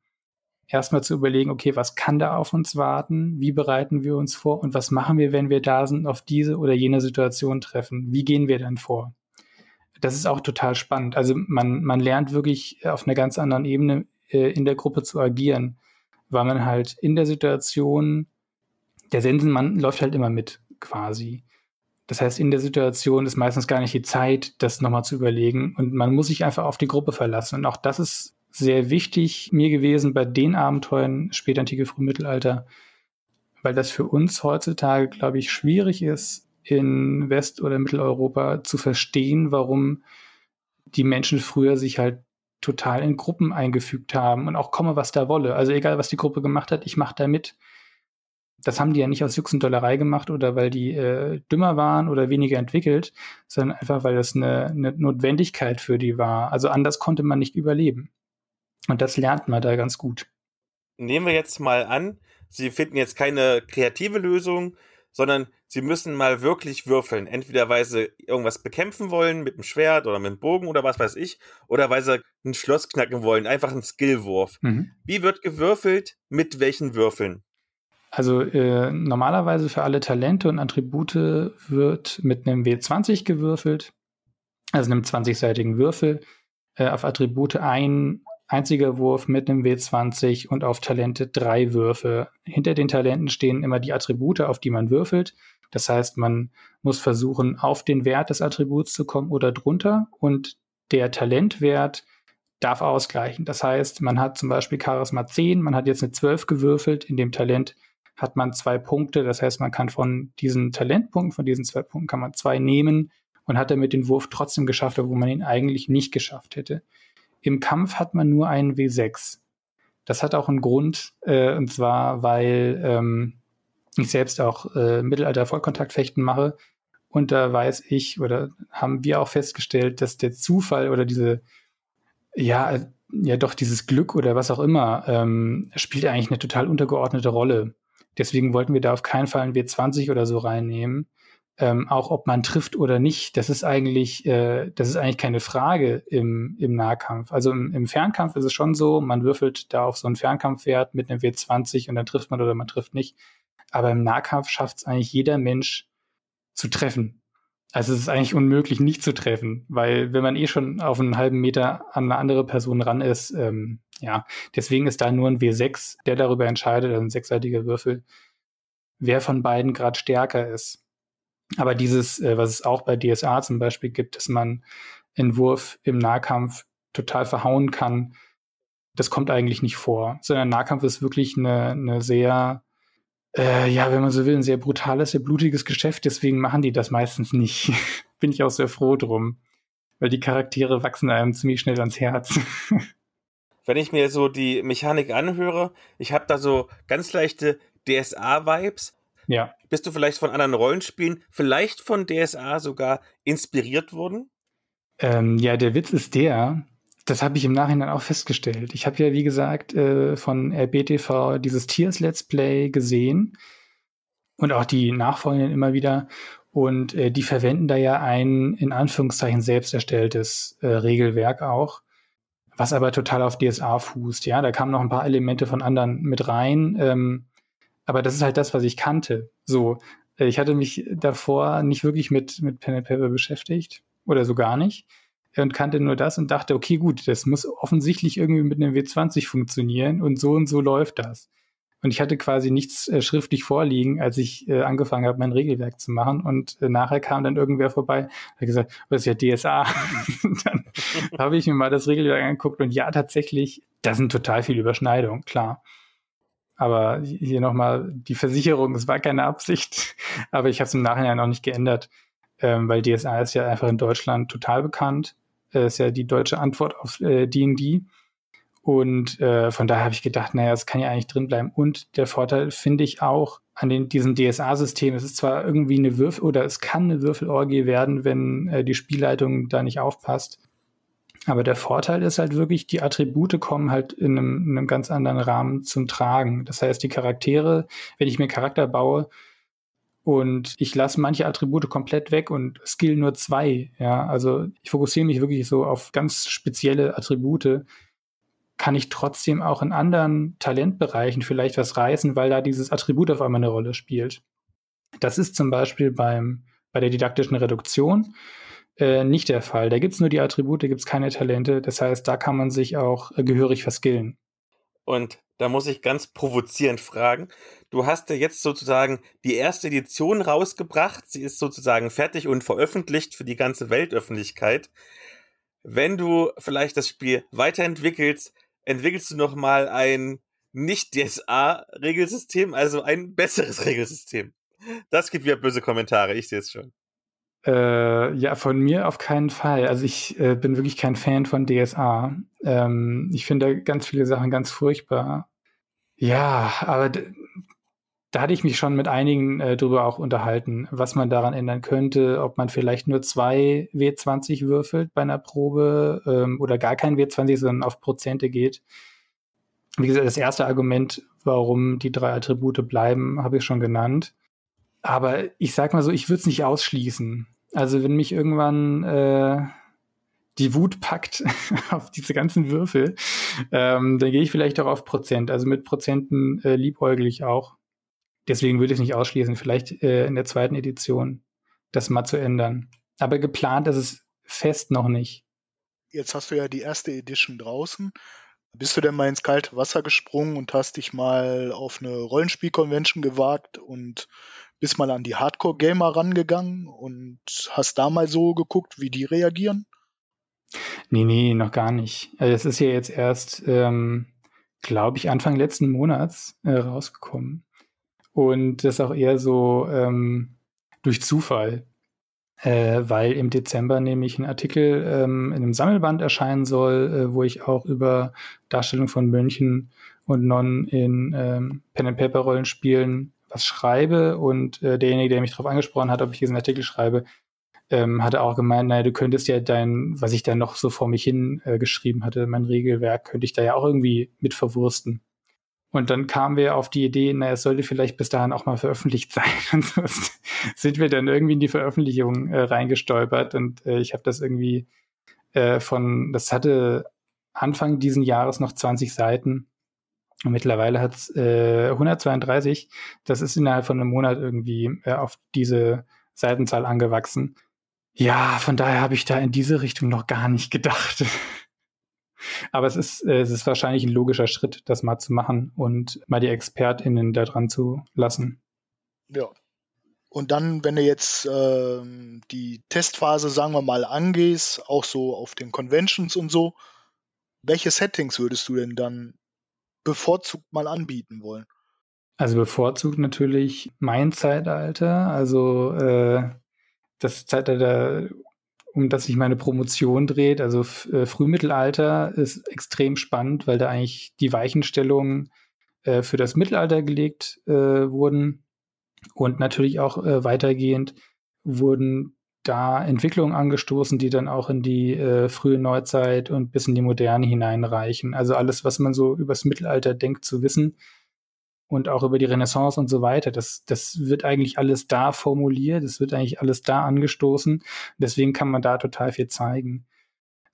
erstmal zu überlegen, okay, was kann da auf uns warten? Wie bereiten wir uns vor? Und was machen wir, wenn wir da sind, auf diese oder jene Situation treffen? Wie gehen wir dann vor? Das ist auch total spannend. Also man, man lernt wirklich auf einer ganz anderen Ebene äh, in der Gruppe zu agieren, weil man halt in der Situation, der Sensenmann läuft halt immer mit quasi. Das heißt, in der Situation ist meistens gar nicht die Zeit, das nochmal zu überlegen und man muss sich einfach auf die Gruppe verlassen. Und auch das ist sehr wichtig mir gewesen bei den Abenteuern spätantike Frühmittelalter, weil das für uns heutzutage, glaube ich, schwierig ist, in West- oder Mitteleuropa zu verstehen, warum die Menschen früher sich halt total in Gruppen eingefügt haben und auch komme, was da wolle. Also egal, was die Gruppe gemacht hat, ich mache da mit. Das haben die ja nicht aus Jux und Dollerei gemacht oder weil die äh, dümmer waren oder weniger entwickelt, sondern einfach, weil das eine, eine Notwendigkeit für die war. Also anders konnte man nicht überleben. Und das lernt man da ganz gut. Nehmen wir jetzt mal an, Sie finden jetzt keine kreative Lösung, sondern sie müssen mal wirklich würfeln. Entweder weil sie irgendwas bekämpfen wollen mit dem Schwert oder mit dem Bogen oder was weiß ich, oder weil sie ein Schloss knacken wollen. Einfach ein Skillwurf. Mhm. Wie wird gewürfelt? Mit welchen Würfeln? Also äh, normalerweise für alle Talente und Attribute wird mit einem W20 gewürfelt, also einem 20-seitigen Würfel. Äh, auf Attribute ein einziger Wurf mit einem W20 und auf Talente drei Würfe. Hinter den Talenten stehen immer die Attribute, auf die man würfelt. Das heißt, man muss versuchen, auf den Wert des Attributs zu kommen oder drunter und der Talentwert darf ausgleichen. Das heißt, man hat zum Beispiel Charisma 10, man hat jetzt eine 12 gewürfelt, in dem Talent hat man zwei Punkte. Das heißt, man kann von diesen Talentpunkten, von diesen zwei Punkten kann man zwei nehmen und hat damit den Wurf trotzdem geschafft, obwohl man ihn eigentlich nicht geschafft hätte. Im Kampf hat man nur einen W6. Das hat auch einen Grund, äh, und zwar, weil ähm, ich selbst auch äh, Mittelalter-Vollkontaktfechten mache. Und da weiß ich oder haben wir auch festgestellt, dass der Zufall oder diese, ja, ja doch dieses Glück oder was auch immer, ähm, spielt eigentlich eine total untergeordnete Rolle. Deswegen wollten wir da auf keinen Fall ein W20 oder so reinnehmen, ähm, auch ob man trifft oder nicht, das ist eigentlich, äh, das ist eigentlich keine Frage im, im Nahkampf. Also im, im Fernkampf ist es schon so, man würfelt da auf so einen Fernkampfwert mit einem W20 und dann trifft man oder man trifft nicht. Aber im Nahkampf schafft es eigentlich jeder Mensch zu treffen. Also es ist eigentlich unmöglich, nicht zu treffen, weil wenn man eh schon auf einen halben Meter an eine andere Person ran ist, ähm, ja, deswegen ist da nur ein W6, der darüber entscheidet, also ein sechsseitiger Würfel, wer von beiden gerade stärker ist. Aber dieses, äh, was es auch bei DSA zum Beispiel gibt, dass man einen Wurf im Nahkampf total verhauen kann, das kommt eigentlich nicht vor, sondern Nahkampf ist wirklich eine, eine sehr äh, ja, wenn man so will, ein sehr brutales, sehr blutiges Geschäft. Deswegen machen die das meistens nicht. Bin ich auch sehr froh drum. Weil die Charaktere wachsen einem ziemlich schnell ans Herz. wenn ich mir so die Mechanik anhöre, ich habe da so ganz leichte DSA-Vibes. Ja. Bist du vielleicht von anderen Rollenspielen, vielleicht von DSA sogar inspiriert worden? Ähm, ja, der Witz ist der, das habe ich im Nachhinein auch festgestellt. Ich habe ja, wie gesagt, äh, von RBTV dieses Tiers Let's Play gesehen und auch die Nachfolgenden immer wieder. Und äh, die verwenden da ja ein, in Anführungszeichen, selbst erstelltes äh, Regelwerk auch, was aber total auf DSA fußt. Ja, da kamen noch ein paar Elemente von anderen mit rein. Ähm, aber das ist halt das, was ich kannte. So, äh, ich hatte mich davor nicht wirklich mit, mit Pen and Paper beschäftigt oder so gar nicht und kannte nur das und dachte, okay, gut, das muss offensichtlich irgendwie mit einem W20 funktionieren und so und so läuft das. Und ich hatte quasi nichts äh, schriftlich vorliegen, als ich äh, angefangen habe, mein Regelwerk zu machen. Und äh, nachher kam dann irgendwer vorbei, hat gesagt, das ist ja DSA. dann habe ich mir mal das Regelwerk angeguckt und ja, tatsächlich, da sind total viele Überschneidungen, klar. Aber hier nochmal die Versicherung, es war keine Absicht, aber ich habe es im Nachhinein auch nicht geändert, ähm, weil DSA ist ja einfach in Deutschland total bekannt äh, ist ja die deutsche Antwort auf D&D. Äh, und äh, von daher habe ich gedacht, naja, es kann ja eigentlich drin bleiben. Und der Vorteil finde ich auch an den, diesem DSA-System, es ist zwar irgendwie eine Würfel oder es kann eine Würfelorgie werden, wenn äh, die Spielleitung da nicht aufpasst. Aber der Vorteil ist halt wirklich, die Attribute kommen halt in einem, in einem ganz anderen Rahmen zum Tragen. Das heißt, die Charaktere, wenn ich mir Charakter baue, und ich lasse manche Attribute komplett weg und skill nur zwei. Ja, also ich fokussiere mich wirklich so auf ganz spezielle Attribute. Kann ich trotzdem auch in anderen Talentbereichen vielleicht was reißen, weil da dieses Attribut auf einmal eine Rolle spielt. Das ist zum Beispiel beim, bei der didaktischen Reduktion äh, nicht der Fall. Da gibt's nur die Attribute, gibt's keine Talente. Das heißt, da kann man sich auch äh, gehörig verskillen. Und da muss ich ganz provozierend fragen. Du hast ja jetzt sozusagen die erste Edition rausgebracht. Sie ist sozusagen fertig und veröffentlicht für die ganze Weltöffentlichkeit. Wenn du vielleicht das Spiel weiterentwickelst, entwickelst du nochmal ein nicht DSA-Regelsystem, also ein besseres Regelsystem. Das gibt wieder böse Kommentare, ich sehe es schon. Äh, ja, von mir auf keinen Fall. Also ich äh, bin wirklich kein Fan von DSA. Ähm, ich finde ganz viele Sachen ganz furchtbar. Ja, aber da hatte ich mich schon mit einigen äh, drüber auch unterhalten, was man daran ändern könnte, ob man vielleicht nur zwei W20 würfelt bei einer Probe ähm, oder gar kein W20, sondern auf Prozente geht. Wie gesagt, das erste Argument, warum die drei Attribute bleiben, habe ich schon genannt. Aber ich sag mal so, ich würde es nicht ausschließen. Also wenn mich irgendwann äh, die Wut packt auf diese ganzen Würfel, ähm, dann gehe ich vielleicht auch auf Prozent. Also mit Prozenten äh, liebäugel ich auch. Deswegen würde ich es nicht ausschließen, vielleicht äh, in der zweiten Edition das mal zu ändern. Aber geplant ist es fest noch nicht. Jetzt hast du ja die erste Edition draußen. Bist du denn mal ins kalte Wasser gesprungen und hast dich mal auf eine Rollenspiel-Convention gewagt und bist mal an die Hardcore-Gamer rangegangen und hast da mal so geguckt, wie die reagieren? Nee, nee, noch gar nicht. Also es ist ja jetzt erst, ähm, glaube ich, Anfang letzten Monats äh, rausgekommen. Und das auch eher so ähm, durch Zufall, äh, weil im Dezember nämlich ein Artikel ähm, in einem Sammelband erscheinen soll, äh, wo ich auch über Darstellung von Mönchen und Nonnen in ähm, Pen-and-Paper-Rollenspielen was schreibe und äh, derjenige, der mich darauf angesprochen hat, ob ich diesen Artikel schreibe, ähm, hatte auch gemeint, naja, du könntest ja dein, was ich da noch so vor mich hin äh, geschrieben hatte, mein Regelwerk, könnte ich da ja auch irgendwie mit verwursten. Und dann kamen wir auf die Idee, naja, es sollte vielleicht bis dahin auch mal veröffentlicht sein. Und so sind wir dann irgendwie in die Veröffentlichung äh, reingestolpert und äh, ich habe das irgendwie äh, von, das hatte Anfang diesen Jahres noch 20 Seiten und mittlerweile hat es äh, 132. Das ist innerhalb von einem Monat irgendwie äh, auf diese Seitenzahl angewachsen. Ja, von daher habe ich da in diese Richtung noch gar nicht gedacht. Aber es ist, äh, es ist wahrscheinlich ein logischer Schritt, das mal zu machen und mal die ExpertInnen da dran zu lassen. Ja. Und dann, wenn du jetzt ähm, die Testphase, sagen wir mal, angehst, auch so auf den Conventions und so, welche Settings würdest du denn dann bevorzugt mal anbieten wollen? Also bevorzugt natürlich mein Zeitalter, also äh, das Zeitalter, um das sich meine Promotion dreht. Also äh, Frühmittelalter ist extrem spannend, weil da eigentlich die Weichenstellungen äh, für das Mittelalter gelegt äh, wurden. Und natürlich auch äh, weitergehend wurden da Entwicklungen angestoßen, die dann auch in die äh, frühe Neuzeit und bis in die Moderne hineinreichen. Also alles, was man so übers Mittelalter denkt zu wissen und auch über die Renaissance und so weiter, das, das wird eigentlich alles da formuliert, das wird eigentlich alles da angestoßen. Deswegen kann man da total viel zeigen.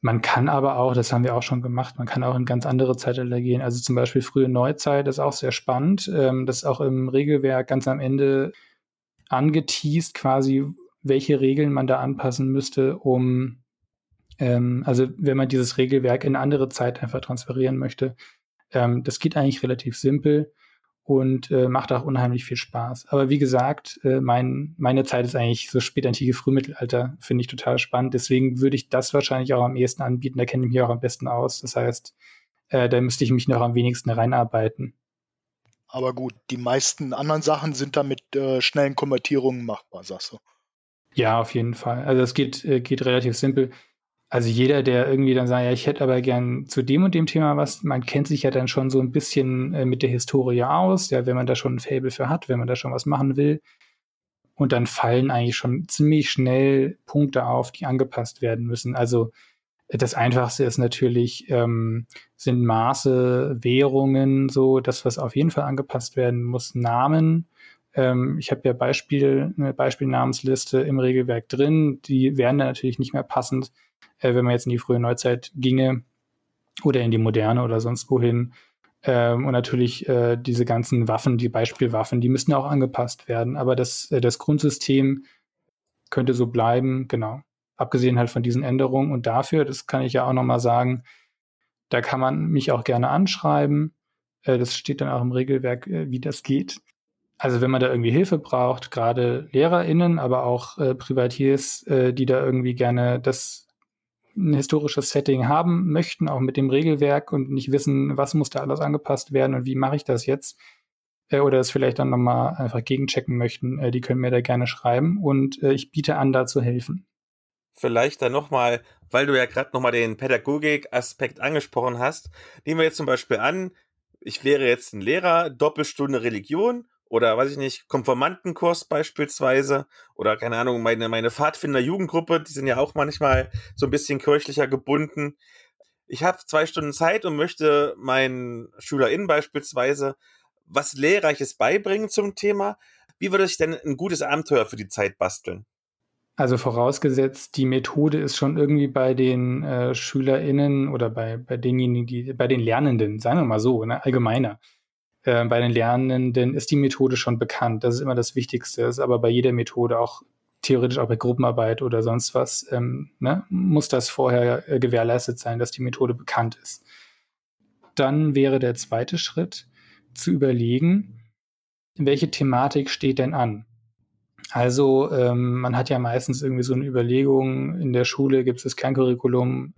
Man kann aber auch, das haben wir auch schon gemacht, man kann auch in ganz andere Zeitalter gehen. Also zum Beispiel frühe Neuzeit ist auch sehr spannend. Ähm, das ist auch im Regelwerk ganz am Ende angeteased, quasi, welche Regeln man da anpassen müsste, um, ähm, also wenn man dieses Regelwerk in eine andere Zeit einfach transferieren möchte. Ähm, das geht eigentlich relativ simpel und äh, macht auch unheimlich viel Spaß. Aber wie gesagt, äh, mein, meine Zeit ist eigentlich so spätantike Frühmittelalter, finde ich total spannend. Deswegen würde ich das wahrscheinlich auch am ehesten anbieten. Da kenne ich mich auch am besten aus. Das heißt, äh, da müsste ich mich noch am wenigsten reinarbeiten. Aber gut, die meisten anderen Sachen sind da mit äh, schnellen Konvertierungen machbar, sagst du. Ja, auf jeden Fall. Also es geht, äh, geht relativ simpel also jeder, der irgendwie dann sagt, ja, ich hätte aber gern zu dem und dem Thema was, man kennt sich ja dann schon so ein bisschen äh, mit der Historie aus, ja, wenn man da schon ein Fable für hat, wenn man da schon was machen will. Und dann fallen eigentlich schon ziemlich schnell Punkte auf, die angepasst werden müssen. Also das Einfachste ist natürlich, ähm, sind Maße, Währungen, so das, was auf jeden Fall angepasst werden muss, Namen. Ähm, ich habe ja Beispiel, eine Beispielnamensliste im Regelwerk drin, die wären dann natürlich nicht mehr passend äh, wenn man jetzt in die frühe Neuzeit ginge oder in die Moderne oder sonst wohin. Ähm, und natürlich äh, diese ganzen Waffen, die Beispielwaffen, die müssten auch angepasst werden. Aber das, äh, das Grundsystem könnte so bleiben, genau. Abgesehen halt von diesen Änderungen. Und dafür, das kann ich ja auch nochmal sagen, da kann man mich auch gerne anschreiben. Äh, das steht dann auch im Regelwerk, äh, wie das geht. Also wenn man da irgendwie Hilfe braucht, gerade LehrerInnen, aber auch äh, Privatiers, äh, die da irgendwie gerne das ein historisches Setting haben möchten, auch mit dem Regelwerk und nicht wissen, was muss da alles angepasst werden und wie mache ich das jetzt, äh, oder es vielleicht dann nochmal einfach gegenchecken möchten, äh, die können mir da gerne schreiben und äh, ich biete an, da zu helfen. Vielleicht dann nochmal, weil du ja gerade nochmal den Pädagogik-Aspekt angesprochen hast, nehmen wir jetzt zum Beispiel an, ich wäre jetzt ein Lehrer, Doppelstunde Religion oder weiß ich nicht, Konformantenkurs beispielsweise oder keine Ahnung, meine, meine Pfadfinder-Jugendgruppe, die sind ja auch manchmal so ein bisschen kirchlicher gebunden. Ich habe zwei Stunden Zeit und möchte meinen SchülerInnen beispielsweise was Lehrreiches beibringen zum Thema. Wie würde ich denn ein gutes Abenteuer für die Zeit basteln? Also vorausgesetzt, die Methode ist schon irgendwie bei den äh, SchülerInnen oder bei, bei denjenigen, bei den Lernenden, sagen wir mal so, ne, allgemeiner äh, bei den Lernenden ist die Methode schon bekannt. Das ist immer das Wichtigste. Das ist aber bei jeder Methode auch theoretisch auch bei Gruppenarbeit oder sonst was, ähm, ne, muss das vorher äh, gewährleistet sein, dass die Methode bekannt ist. Dann wäre der zweite Schritt zu überlegen, welche Thematik steht denn an? Also ähm, man hat ja meistens irgendwie so eine Überlegung, in der Schule gibt es das Kerncurriculum.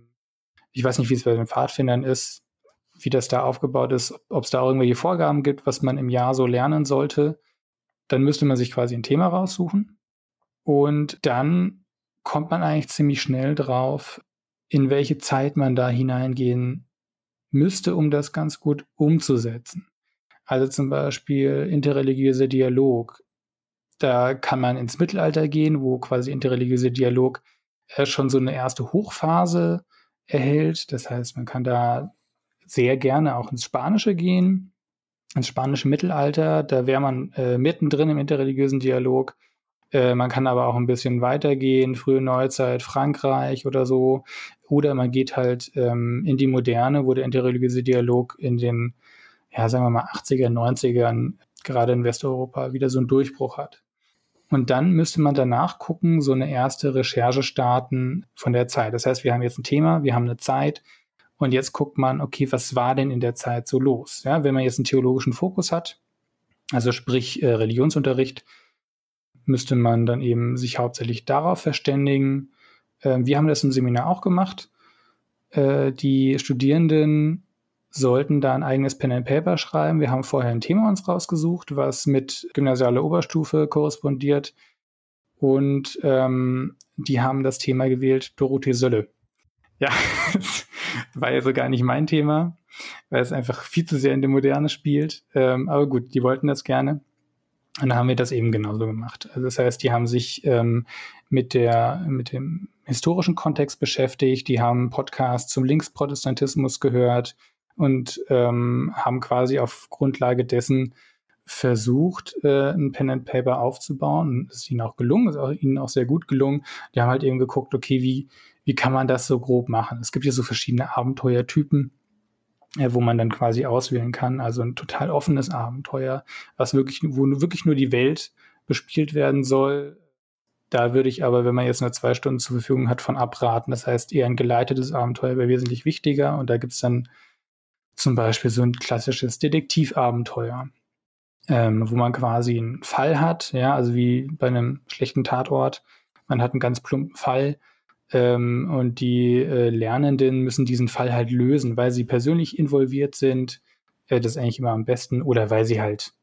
Ich weiß nicht, wie es bei den Pfadfindern ist wie das da aufgebaut ist, ob es da irgendwelche Vorgaben gibt, was man im Jahr so lernen sollte, dann müsste man sich quasi ein Thema raussuchen. Und dann kommt man eigentlich ziemlich schnell drauf, in welche Zeit man da hineingehen müsste, um das ganz gut umzusetzen. Also zum Beispiel interreligiöser Dialog. Da kann man ins Mittelalter gehen, wo quasi interreligiöser Dialog äh, schon so eine erste Hochphase erhält. Das heißt, man kann da sehr gerne auch ins Spanische gehen, ins spanische Mittelalter. Da wäre man äh, mittendrin im interreligiösen Dialog. Äh, man kann aber auch ein bisschen weitergehen, frühe Neuzeit, Frankreich oder so. Oder man geht halt ähm, in die Moderne, wo der interreligiöse Dialog in den, ja, sagen wir mal, 80er, 90ern, gerade in Westeuropa, wieder so einen Durchbruch hat. Und dann müsste man danach gucken, so eine erste Recherche starten von der Zeit. Das heißt, wir haben jetzt ein Thema, wir haben eine Zeit und jetzt guckt man, okay, was war denn in der Zeit so los? Ja, wenn man jetzt einen theologischen Fokus hat, also sprich äh, Religionsunterricht, müsste man dann eben sich hauptsächlich darauf verständigen. Äh, wir haben das im Seminar auch gemacht. Äh, die Studierenden sollten da ein eigenes Pen and Paper schreiben. Wir haben vorher ein Thema uns rausgesucht, was mit gymnasialer Oberstufe korrespondiert. Und ähm, die haben das Thema gewählt, Dorothee Sölle. Ja, war ja so gar nicht mein Thema, weil es einfach viel zu sehr in der Moderne spielt. Ähm, aber gut, die wollten das gerne. Und dann haben wir das eben genauso gemacht. Also das heißt, die haben sich ähm, mit der, mit dem historischen Kontext beschäftigt, die haben Podcasts zum Linksprotestantismus gehört und ähm, haben quasi auf Grundlage dessen versucht, äh, ein Pen and Paper aufzubauen. Das ist ihnen auch gelungen, ist auch, ihnen auch sehr gut gelungen. Die haben halt eben geguckt, okay, wie, wie kann man das so grob machen? Es gibt ja so verschiedene Abenteuertypen, äh, wo man dann quasi auswählen kann. Also ein total offenes Abenteuer, was wirklich, wo wirklich nur die Welt bespielt werden soll. Da würde ich aber, wenn man jetzt nur zwei Stunden zur Verfügung hat, von abraten. Das heißt, eher ein geleitetes Abenteuer wäre wesentlich wichtiger. Und da gibt's dann zum Beispiel so ein klassisches Detektivabenteuer, ähm, wo man quasi einen Fall hat, ja, also wie bei einem schlechten Tatort. Man hat einen ganz plumpen Fall ähm, und die äh, Lernenden müssen diesen Fall halt lösen, weil sie persönlich involviert sind. Äh, das ist eigentlich immer am besten. Oder weil sie halt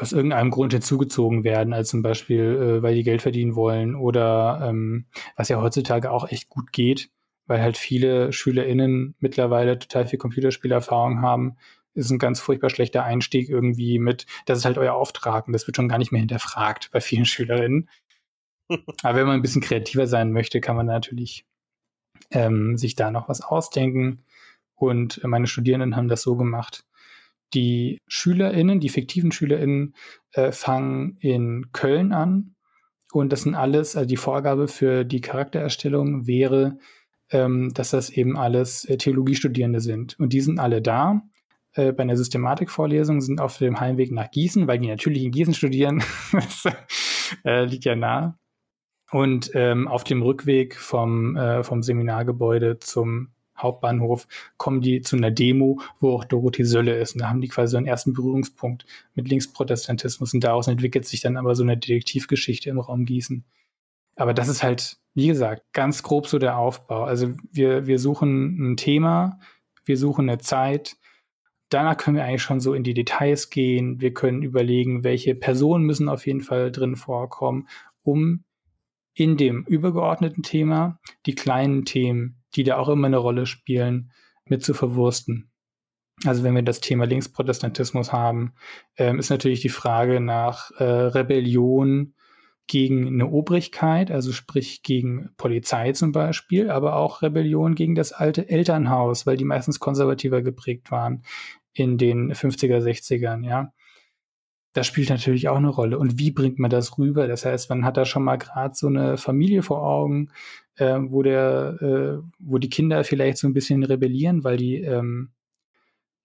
aus irgendeinem Grund hinzugezogen werden, als zum Beispiel, äh, weil die Geld verdienen wollen oder ähm, was ja heutzutage auch echt gut geht, weil halt viele SchülerInnen mittlerweile total viel Computerspielerfahrung haben, ist ein ganz furchtbar schlechter Einstieg irgendwie mit, das ist halt euer Auftrag und das wird schon gar nicht mehr hinterfragt bei vielen SchülerInnen. Aber wenn man ein bisschen kreativer sein möchte, kann man natürlich ähm, sich da noch was ausdenken. Und meine Studierenden haben das so gemacht. Die SchülerInnen, die fiktiven SchülerInnen, äh, fangen in Köln an. Und das sind alles, also die Vorgabe für die Charaktererstellung wäre, ähm, dass das eben alles äh, Theologiestudierende sind. Und die sind alle da. Äh, bei einer Systematikvorlesung sind auf dem Heimweg nach Gießen, weil die natürlich in Gießen studieren. das äh, liegt ja nah. Und ähm, auf dem Rückweg vom, äh, vom Seminargebäude zum Hauptbahnhof kommen die zu einer Demo, wo auch Dorothee Sölle ist. Und da haben die quasi so einen ersten Berührungspunkt mit Linksprotestantismus. Und daraus entwickelt sich dann aber so eine Detektivgeschichte im Raum Gießen. Aber das ist halt, wie gesagt, ganz grob so der Aufbau. Also wir, wir suchen ein Thema, wir suchen eine Zeit. Danach können wir eigentlich schon so in die Details gehen. Wir können überlegen, welche Personen müssen auf jeden Fall drin vorkommen, um in dem übergeordneten Thema die kleinen Themen, die da auch immer eine Rolle spielen, mit zu verwursten. Also wenn wir das Thema Linksprotestantismus haben, ähm, ist natürlich die Frage nach äh, Rebellion gegen eine Obrigkeit, also sprich gegen Polizei zum Beispiel, aber auch Rebellion gegen das alte Elternhaus, weil die meistens konservativer geprägt waren in den 50er, 60ern, ja das spielt natürlich auch eine Rolle. Und wie bringt man das rüber? Das heißt, man hat da schon mal gerade so eine Familie vor Augen, äh, wo der, äh, wo die Kinder vielleicht so ein bisschen rebellieren, weil die ähm,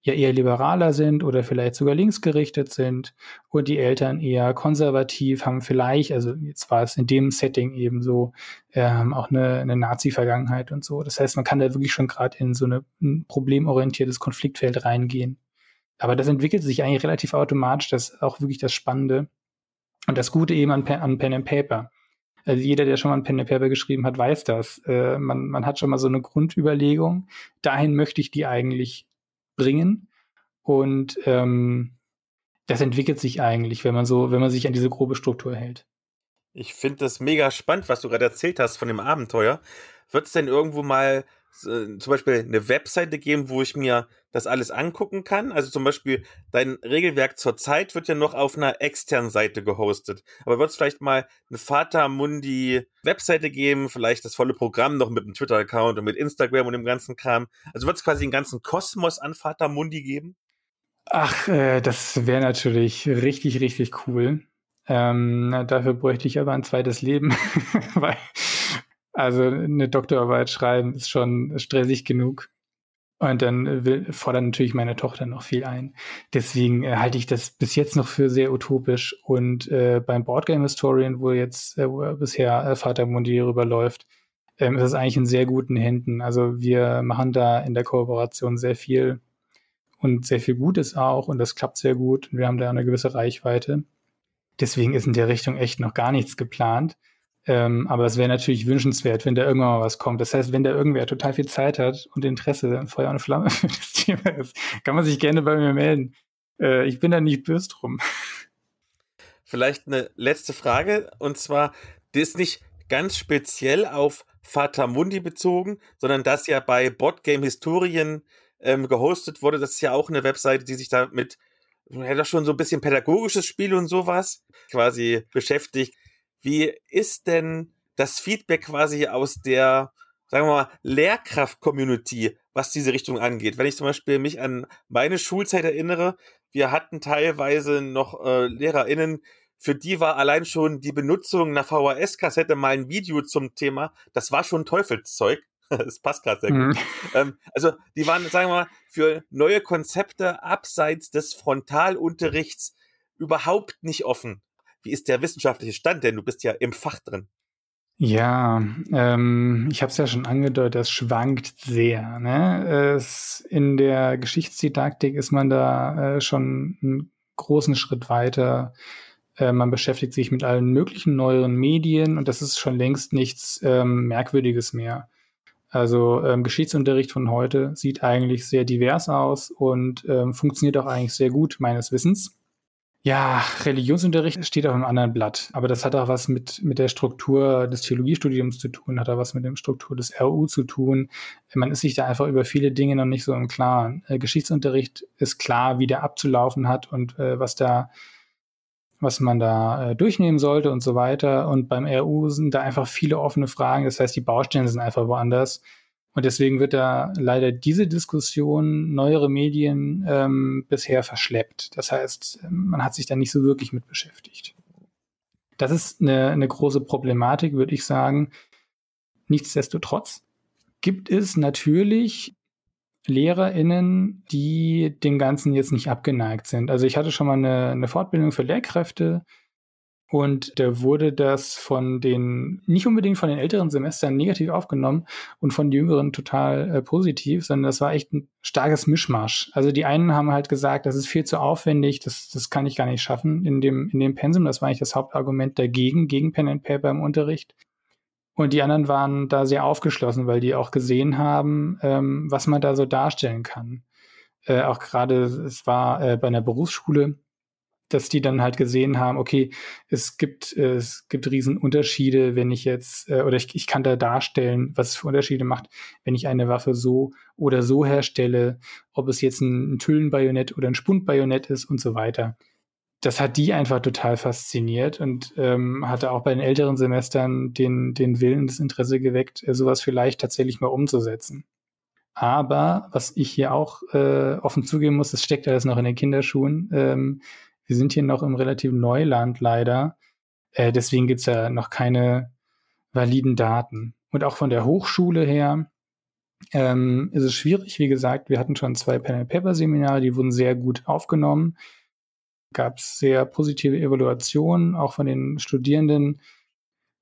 ja eher liberaler sind oder vielleicht sogar linksgerichtet sind und die Eltern eher konservativ haben vielleicht, also jetzt war es in dem Setting eben so, ähm, auch eine, eine Nazi-Vergangenheit und so. Das heißt, man kann da wirklich schon gerade in so eine, ein problemorientiertes Konfliktfeld reingehen. Aber das entwickelt sich eigentlich relativ automatisch. Das ist auch wirklich das Spannende. Und das Gute eben an, an Pen and Paper. Also jeder, der schon mal ein Pen and Paper geschrieben hat, weiß das. Äh, man, man hat schon mal so eine Grundüberlegung. Dahin möchte ich die eigentlich bringen. Und ähm, das entwickelt sich eigentlich, wenn man so, wenn man sich an diese grobe Struktur hält. Ich finde das mega spannend, was du gerade erzählt hast von dem Abenteuer. Wird es denn irgendwo mal äh, zum Beispiel eine Webseite geben, wo ich mir das alles angucken kann. Also zum Beispiel dein Regelwerk zur Zeit wird ja noch auf einer externen Seite gehostet. Aber wird es vielleicht mal eine Vater Mundi Webseite geben, vielleicht das volle Programm noch mit einem Twitter-Account und mit Instagram und dem ganzen Kram. Also wird es quasi einen ganzen Kosmos an Vater Mundi geben? Ach, äh, das wäre natürlich richtig, richtig cool. Ähm, dafür bräuchte ich aber ein zweites Leben, weil also eine Doktorarbeit schreiben ist schon stressig genug. Und dann will, fordert natürlich meine Tochter noch viel ein. Deswegen äh, halte ich das bis jetzt noch für sehr utopisch. Und äh, beim Boardgame Historian, wo jetzt äh, wo bisher äh, Vater Mundi rüberläuft, ähm, ist es eigentlich in sehr guten Händen. Also wir machen da in der Kooperation sehr viel und sehr viel Gutes auch und das klappt sehr gut. Und wir haben da eine gewisse Reichweite. Deswegen ist in der Richtung echt noch gar nichts geplant. Ähm, aber es wäre natürlich wünschenswert, wenn da irgendwann mal was kommt. Das heißt, wenn da irgendwer total viel Zeit hat und Interesse, Feuer und Flamme für das Thema ist, kann man sich gerne bei mir melden. Äh, ich bin da nicht böse drum. Vielleicht eine letzte Frage und zwar, die ist nicht ganz speziell auf Fata Mundi bezogen, sondern das ja bei Botgame Historien ähm, gehostet wurde. Das ist ja auch eine Webseite, die sich damit ja doch schon so ein bisschen pädagogisches Spiel und sowas quasi beschäftigt. Wie ist denn das Feedback quasi aus der, sagen wir mal, Lehrkraft-Community, was diese Richtung angeht? Wenn ich zum Beispiel mich an meine Schulzeit erinnere, wir hatten teilweise noch äh, LehrerInnen, für die war allein schon die Benutzung einer VHS-Kassette mal ein Video zum Thema, das war schon Teufelszeug. Das passt gerade sehr gut. Mhm. Ähm, also die waren, sagen wir mal, für neue Konzepte abseits des Frontalunterrichts überhaupt nicht offen. Wie ist der wissenschaftliche Stand denn? Du bist ja im Fach drin. Ja, ähm, ich habe es ja schon angedeutet, das schwankt sehr. Ne? Es, in der Geschichtsdidaktik ist man da äh, schon einen großen Schritt weiter. Äh, man beschäftigt sich mit allen möglichen neueren Medien und das ist schon längst nichts ähm, Merkwürdiges mehr. Also ähm, Geschichtsunterricht von heute sieht eigentlich sehr divers aus und ähm, funktioniert auch eigentlich sehr gut, meines Wissens. Ja, Religionsunterricht steht auf einem anderen Blatt, aber das hat auch was mit, mit der Struktur des Theologiestudiums zu tun, hat auch was mit der Struktur des RU zu tun. Man ist sich da einfach über viele Dinge noch nicht so im Klaren. Äh, Geschichtsunterricht ist klar, wie der abzulaufen hat und äh, was da was man da äh, durchnehmen sollte und so weiter. Und beim RU sind da einfach viele offene Fragen. Das heißt, die Baustellen sind einfach woanders. Und deswegen wird da leider diese Diskussion neuere Medien ähm, bisher verschleppt. Das heißt, man hat sich da nicht so wirklich mit beschäftigt. Das ist eine, eine große Problematik, würde ich sagen. Nichtsdestotrotz gibt es natürlich LehrerInnen, die dem Ganzen jetzt nicht abgeneigt sind. Also ich hatte schon mal eine, eine Fortbildung für Lehrkräfte und da wurde das von den, nicht unbedingt von den älteren Semestern negativ aufgenommen und von den jüngeren total äh, positiv, sondern das war echt ein starkes Mischmasch. Also die einen haben halt gesagt, das ist viel zu aufwendig, das, das kann ich gar nicht schaffen in dem, in dem Pensum. Das war eigentlich das Hauptargument dagegen, gegen Pen and Paper im Unterricht. Und die anderen waren da sehr aufgeschlossen, weil die auch gesehen haben, ähm, was man da so darstellen kann. Äh, auch gerade, es war äh, bei einer Berufsschule, dass die dann halt gesehen haben, okay, es gibt, äh, es gibt Riesenunterschiede, wenn ich jetzt, äh, oder ich, ich kann da darstellen, was es für Unterschiede macht, wenn ich eine Waffe so oder so herstelle, ob es jetzt ein, ein Tüllenbajonett oder ein Spundbajonett ist und so weiter. Das hat die einfach total fasziniert und ähm, hatte auch bei den älteren Semestern den, den Willen, das Interesse geweckt, äh, sowas vielleicht tatsächlich mal umzusetzen. Aber was ich hier auch äh, offen zugeben muss, es steckt alles noch in den Kinderschuhen. Ähm, wir sind hier noch im relativen Neuland leider. Äh, deswegen gibt's ja noch keine validen Daten. Und auch von der Hochschule her ähm, ist es schwierig. Wie gesagt, wir hatten schon zwei Panel-Paper-Seminare, die wurden sehr gut aufgenommen. Gab es sehr positive Evaluationen, auch von den Studierenden.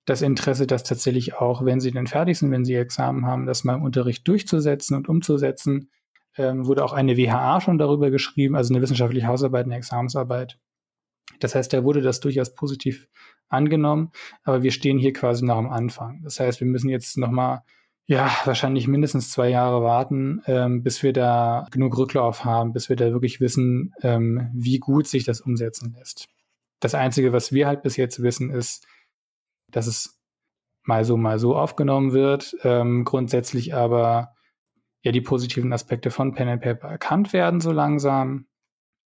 Das Interesse, das tatsächlich auch, wenn sie dann fertig sind, wenn sie Examen haben, das mal im Unterricht durchzusetzen und umzusetzen ähm, wurde auch eine WHA schon darüber geschrieben, also eine wissenschaftliche Hausarbeit, eine Examensarbeit. Das heißt, da wurde das durchaus positiv angenommen, aber wir stehen hier quasi noch am Anfang. Das heißt, wir müssen jetzt nochmal, ja, wahrscheinlich mindestens zwei Jahre warten, ähm, bis wir da genug Rücklauf haben, bis wir da wirklich wissen, ähm, wie gut sich das umsetzen lässt. Das Einzige, was wir halt bis jetzt wissen, ist, dass es mal so, mal so aufgenommen wird, ähm, grundsätzlich aber ja die positiven Aspekte von Pen and Paper erkannt werden so langsam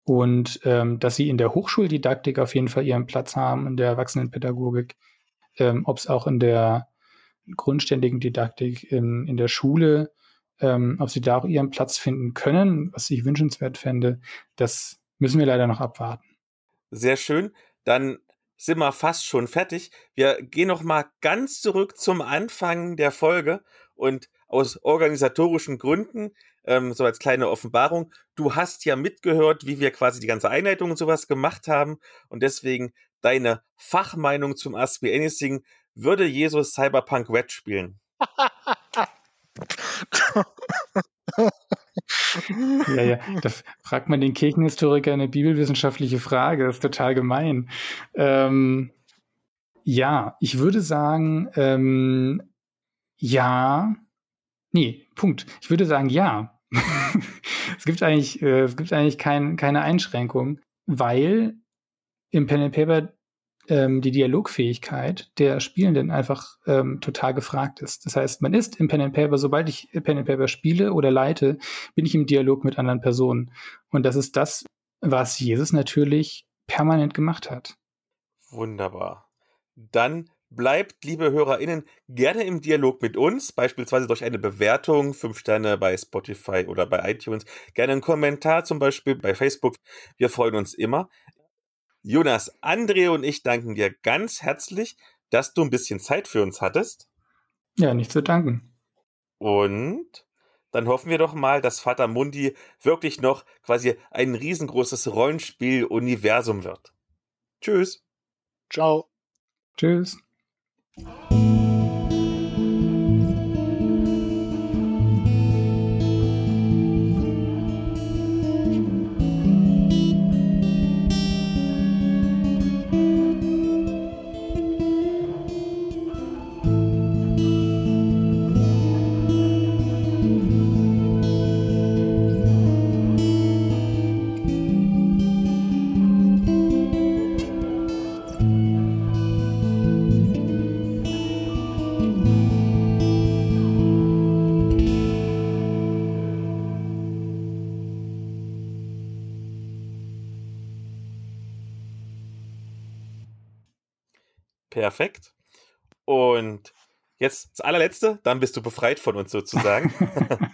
und ähm, dass sie in der Hochschuldidaktik auf jeden Fall ihren Platz haben, in der Erwachsenenpädagogik, ähm, ob es auch in der grundständigen Didaktik in, in der Schule, ähm, ob sie da auch ihren Platz finden können, was ich wünschenswert fände, das müssen wir leider noch abwarten. Sehr schön. Dann sind wir fast schon fertig. Wir gehen noch mal ganz zurück zum Anfang der Folge und aus organisatorischen Gründen ähm, so als kleine Offenbarung. Du hast ja mitgehört, wie wir quasi die ganze Einleitung und sowas gemacht haben. Und deswegen deine Fachmeinung zum Ask Me Anything. Würde Jesus Cyberpunk Red spielen? ja, ja, da fragt man den Kirchenhistoriker eine bibelwissenschaftliche Frage. Das ist total gemein. Ähm, ja, ich würde sagen, ähm, ja, nee, Punkt. Ich würde sagen, ja. es gibt eigentlich, äh, es gibt eigentlich kein, keine Einschränkung, weil im Pen and Paper ähm, die Dialogfähigkeit der Spielenden einfach ähm, total gefragt ist. Das heißt, man ist im Pen and Paper, sobald ich Pen and Paper spiele oder leite, bin ich im Dialog mit anderen Personen. Und das ist das, was Jesus natürlich permanent gemacht hat. Wunderbar. Dann bleibt, liebe HörerInnen, gerne im Dialog mit uns, beispielsweise durch eine Bewertung, fünf Sterne bei Spotify oder bei iTunes, gerne einen Kommentar zum Beispiel bei Facebook. Wir freuen uns immer. Jonas, André und ich danken dir ganz herzlich, dass du ein bisschen Zeit für uns hattest. Ja, nicht zu danken. Und dann hoffen wir doch mal, dass Vater Mundi wirklich noch quasi ein riesengroßes Rollenspiel-Universum wird. Tschüss. Ciao. Tschüss. Perfekt. Jetzt das allerletzte, dann bist du befreit von uns sozusagen.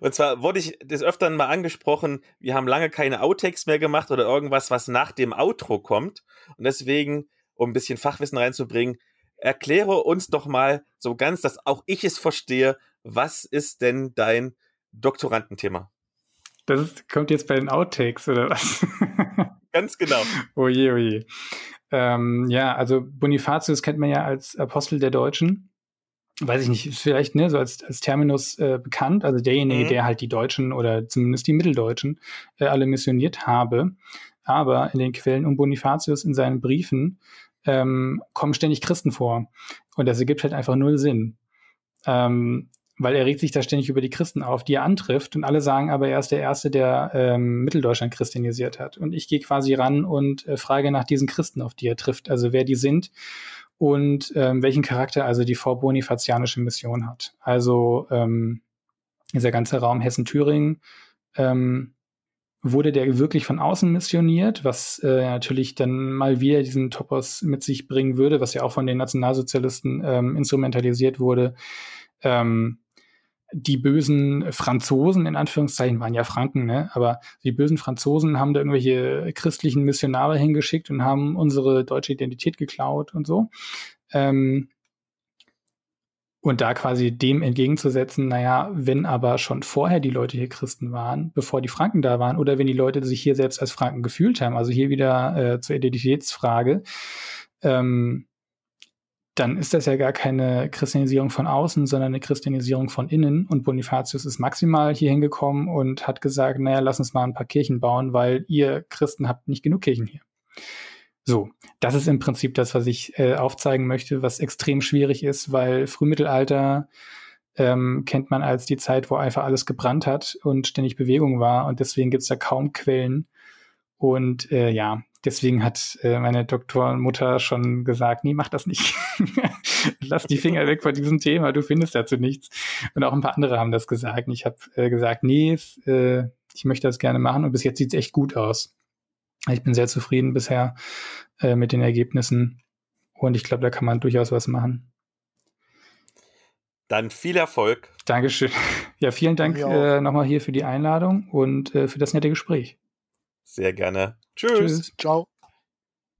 Und zwar wurde ich des Öfteren mal angesprochen, wir haben lange keine Outtakes mehr gemacht oder irgendwas, was nach dem Outro kommt. Und deswegen, um ein bisschen Fachwissen reinzubringen, erkläre uns doch mal so ganz, dass auch ich es verstehe, was ist denn dein Doktorandenthema? Das kommt jetzt bei den Outtakes, oder was? Ganz genau. Oje, oje. Ähm, ja, also Bonifatius kennt man ja als Apostel der Deutschen. Weiß ich nicht, ist vielleicht ne, so als, als Terminus äh, bekannt, also derjenige, mhm. der halt die Deutschen oder zumindest die Mitteldeutschen äh, alle missioniert habe. Aber in den Quellen um Bonifatius in seinen Briefen ähm, kommen ständig Christen vor. Und das ergibt halt einfach null Sinn. Ähm, weil er regt sich da ständig über die Christen auf, die er antrifft. Und alle sagen aber, er ist der Erste, der ähm, Mitteldeutschland christianisiert hat. Und ich gehe quasi ran und äh, frage nach diesen Christen, auf die er trifft, also wer die sind und ähm, welchen Charakter also die vorbonifazianische Mission hat. Also ähm, dieser ganze Raum Hessen-Thüringen ähm, wurde der wirklich von außen missioniert, was äh, natürlich dann mal wieder diesen Topos mit sich bringen würde, was ja auch von den Nationalsozialisten ähm, instrumentalisiert wurde. Ähm, die bösen Franzosen, in Anführungszeichen, waren ja Franken, ne? aber die bösen Franzosen haben da irgendwelche christlichen Missionare hingeschickt und haben unsere deutsche Identität geklaut und so. Ähm, und da quasi dem entgegenzusetzen, naja, wenn aber schon vorher die Leute hier Christen waren, bevor die Franken da waren, oder wenn die Leute sich hier selbst als Franken gefühlt haben, also hier wieder äh, zur Identitätsfrage, ähm, dann ist das ja gar keine Christianisierung von außen, sondern eine Christianisierung von innen. Und Bonifatius ist maximal hier hingekommen und hat gesagt, naja, lass uns mal ein paar Kirchen bauen, weil ihr Christen habt nicht genug Kirchen hier. So, das ist im Prinzip das, was ich äh, aufzeigen möchte, was extrem schwierig ist, weil Frühmittelalter ähm, kennt man als die Zeit, wo einfach alles gebrannt hat und ständig Bewegung war. Und deswegen gibt es da kaum Quellen. Und äh, ja, deswegen hat äh, meine Doktormutter schon gesagt, nee, mach das nicht. Lass die Finger weg von diesem Thema, du findest dazu nichts. Und auch ein paar andere haben das gesagt. Und ich habe äh, gesagt, nee, äh, ich möchte das gerne machen und bis jetzt sieht es echt gut aus. Ich bin sehr zufrieden bisher äh, mit den Ergebnissen und ich glaube, da kann man durchaus was machen. Dann viel Erfolg. Dankeschön. Ja, vielen Dank äh, nochmal hier für die Einladung und äh, für das nette Gespräch. Sehr gerne. Tschüss. Tschüss. Ciao.